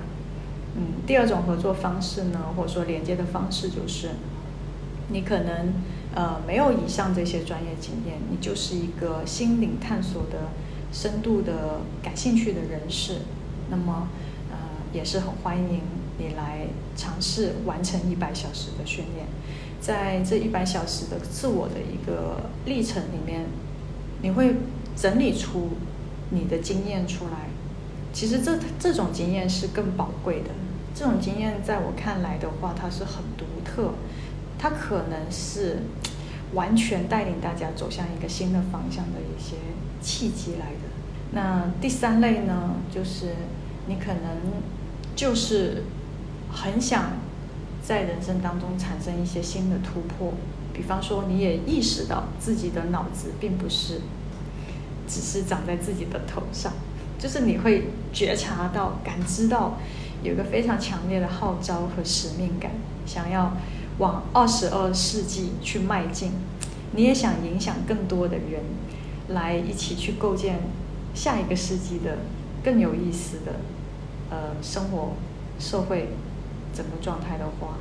嗯，第二种合作方式呢，或者说连接的方式就是，你可能呃没有以上这些专业经验，你就是一个心灵探索的深度的感兴趣的人士，那么呃也是很欢迎你来尝试完成一百小时的训练，在这一百小时的自我的一个历程里面，你会整理出你的经验出来。其实这这种经验是更宝贵的。这种经验在我看来的话，它是很独特，它可能是完全带领大家走向一个新的方向的一些契机来的。那第三类呢，就是你可能就是很想在人生当中产生一些新的突破，比方说你也意识到自己的脑子并不是只是长在自己的头上。就是你会觉察到、感知到，有一个非常强烈的号召和使命感，想要往二十二世纪去迈进。你也想影响更多的人，来一起去构建下一个世纪的更有意思的呃生活、社会整个状态的话，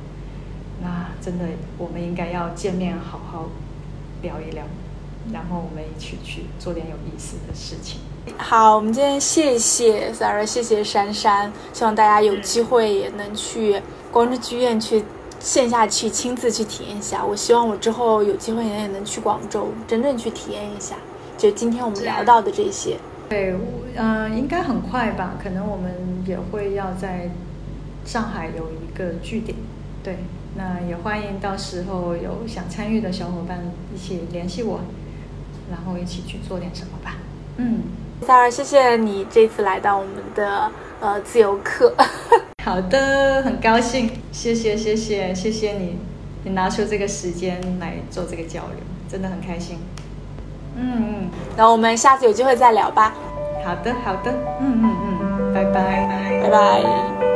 那真的我们应该要见面好好聊一聊，然后我们一起去做点有意思的事情。好，我们今天谢谢 Sarah，谢谢珊珊，希望大家有机会也能去光之剧院去线下去亲自去体验一下。我希望我之后有机会也能去广州，真正去体验一下。就今天我们聊到的这些，对，嗯，应该很快吧？可能我们也会要在上海有一个据点，对，那也欢迎到时候有想参与的小伙伴一起联系我，然后一起去做点什么吧。嗯。三儿，谢谢你这次来到我们的呃自由课。[laughs] 好的，很高兴，谢谢谢谢谢谢你，你拿出这个时间来做这个交流，真的很开心。嗯嗯，那我们下次有机会再聊吧。好的好的，嗯嗯嗯，拜拜拜拜。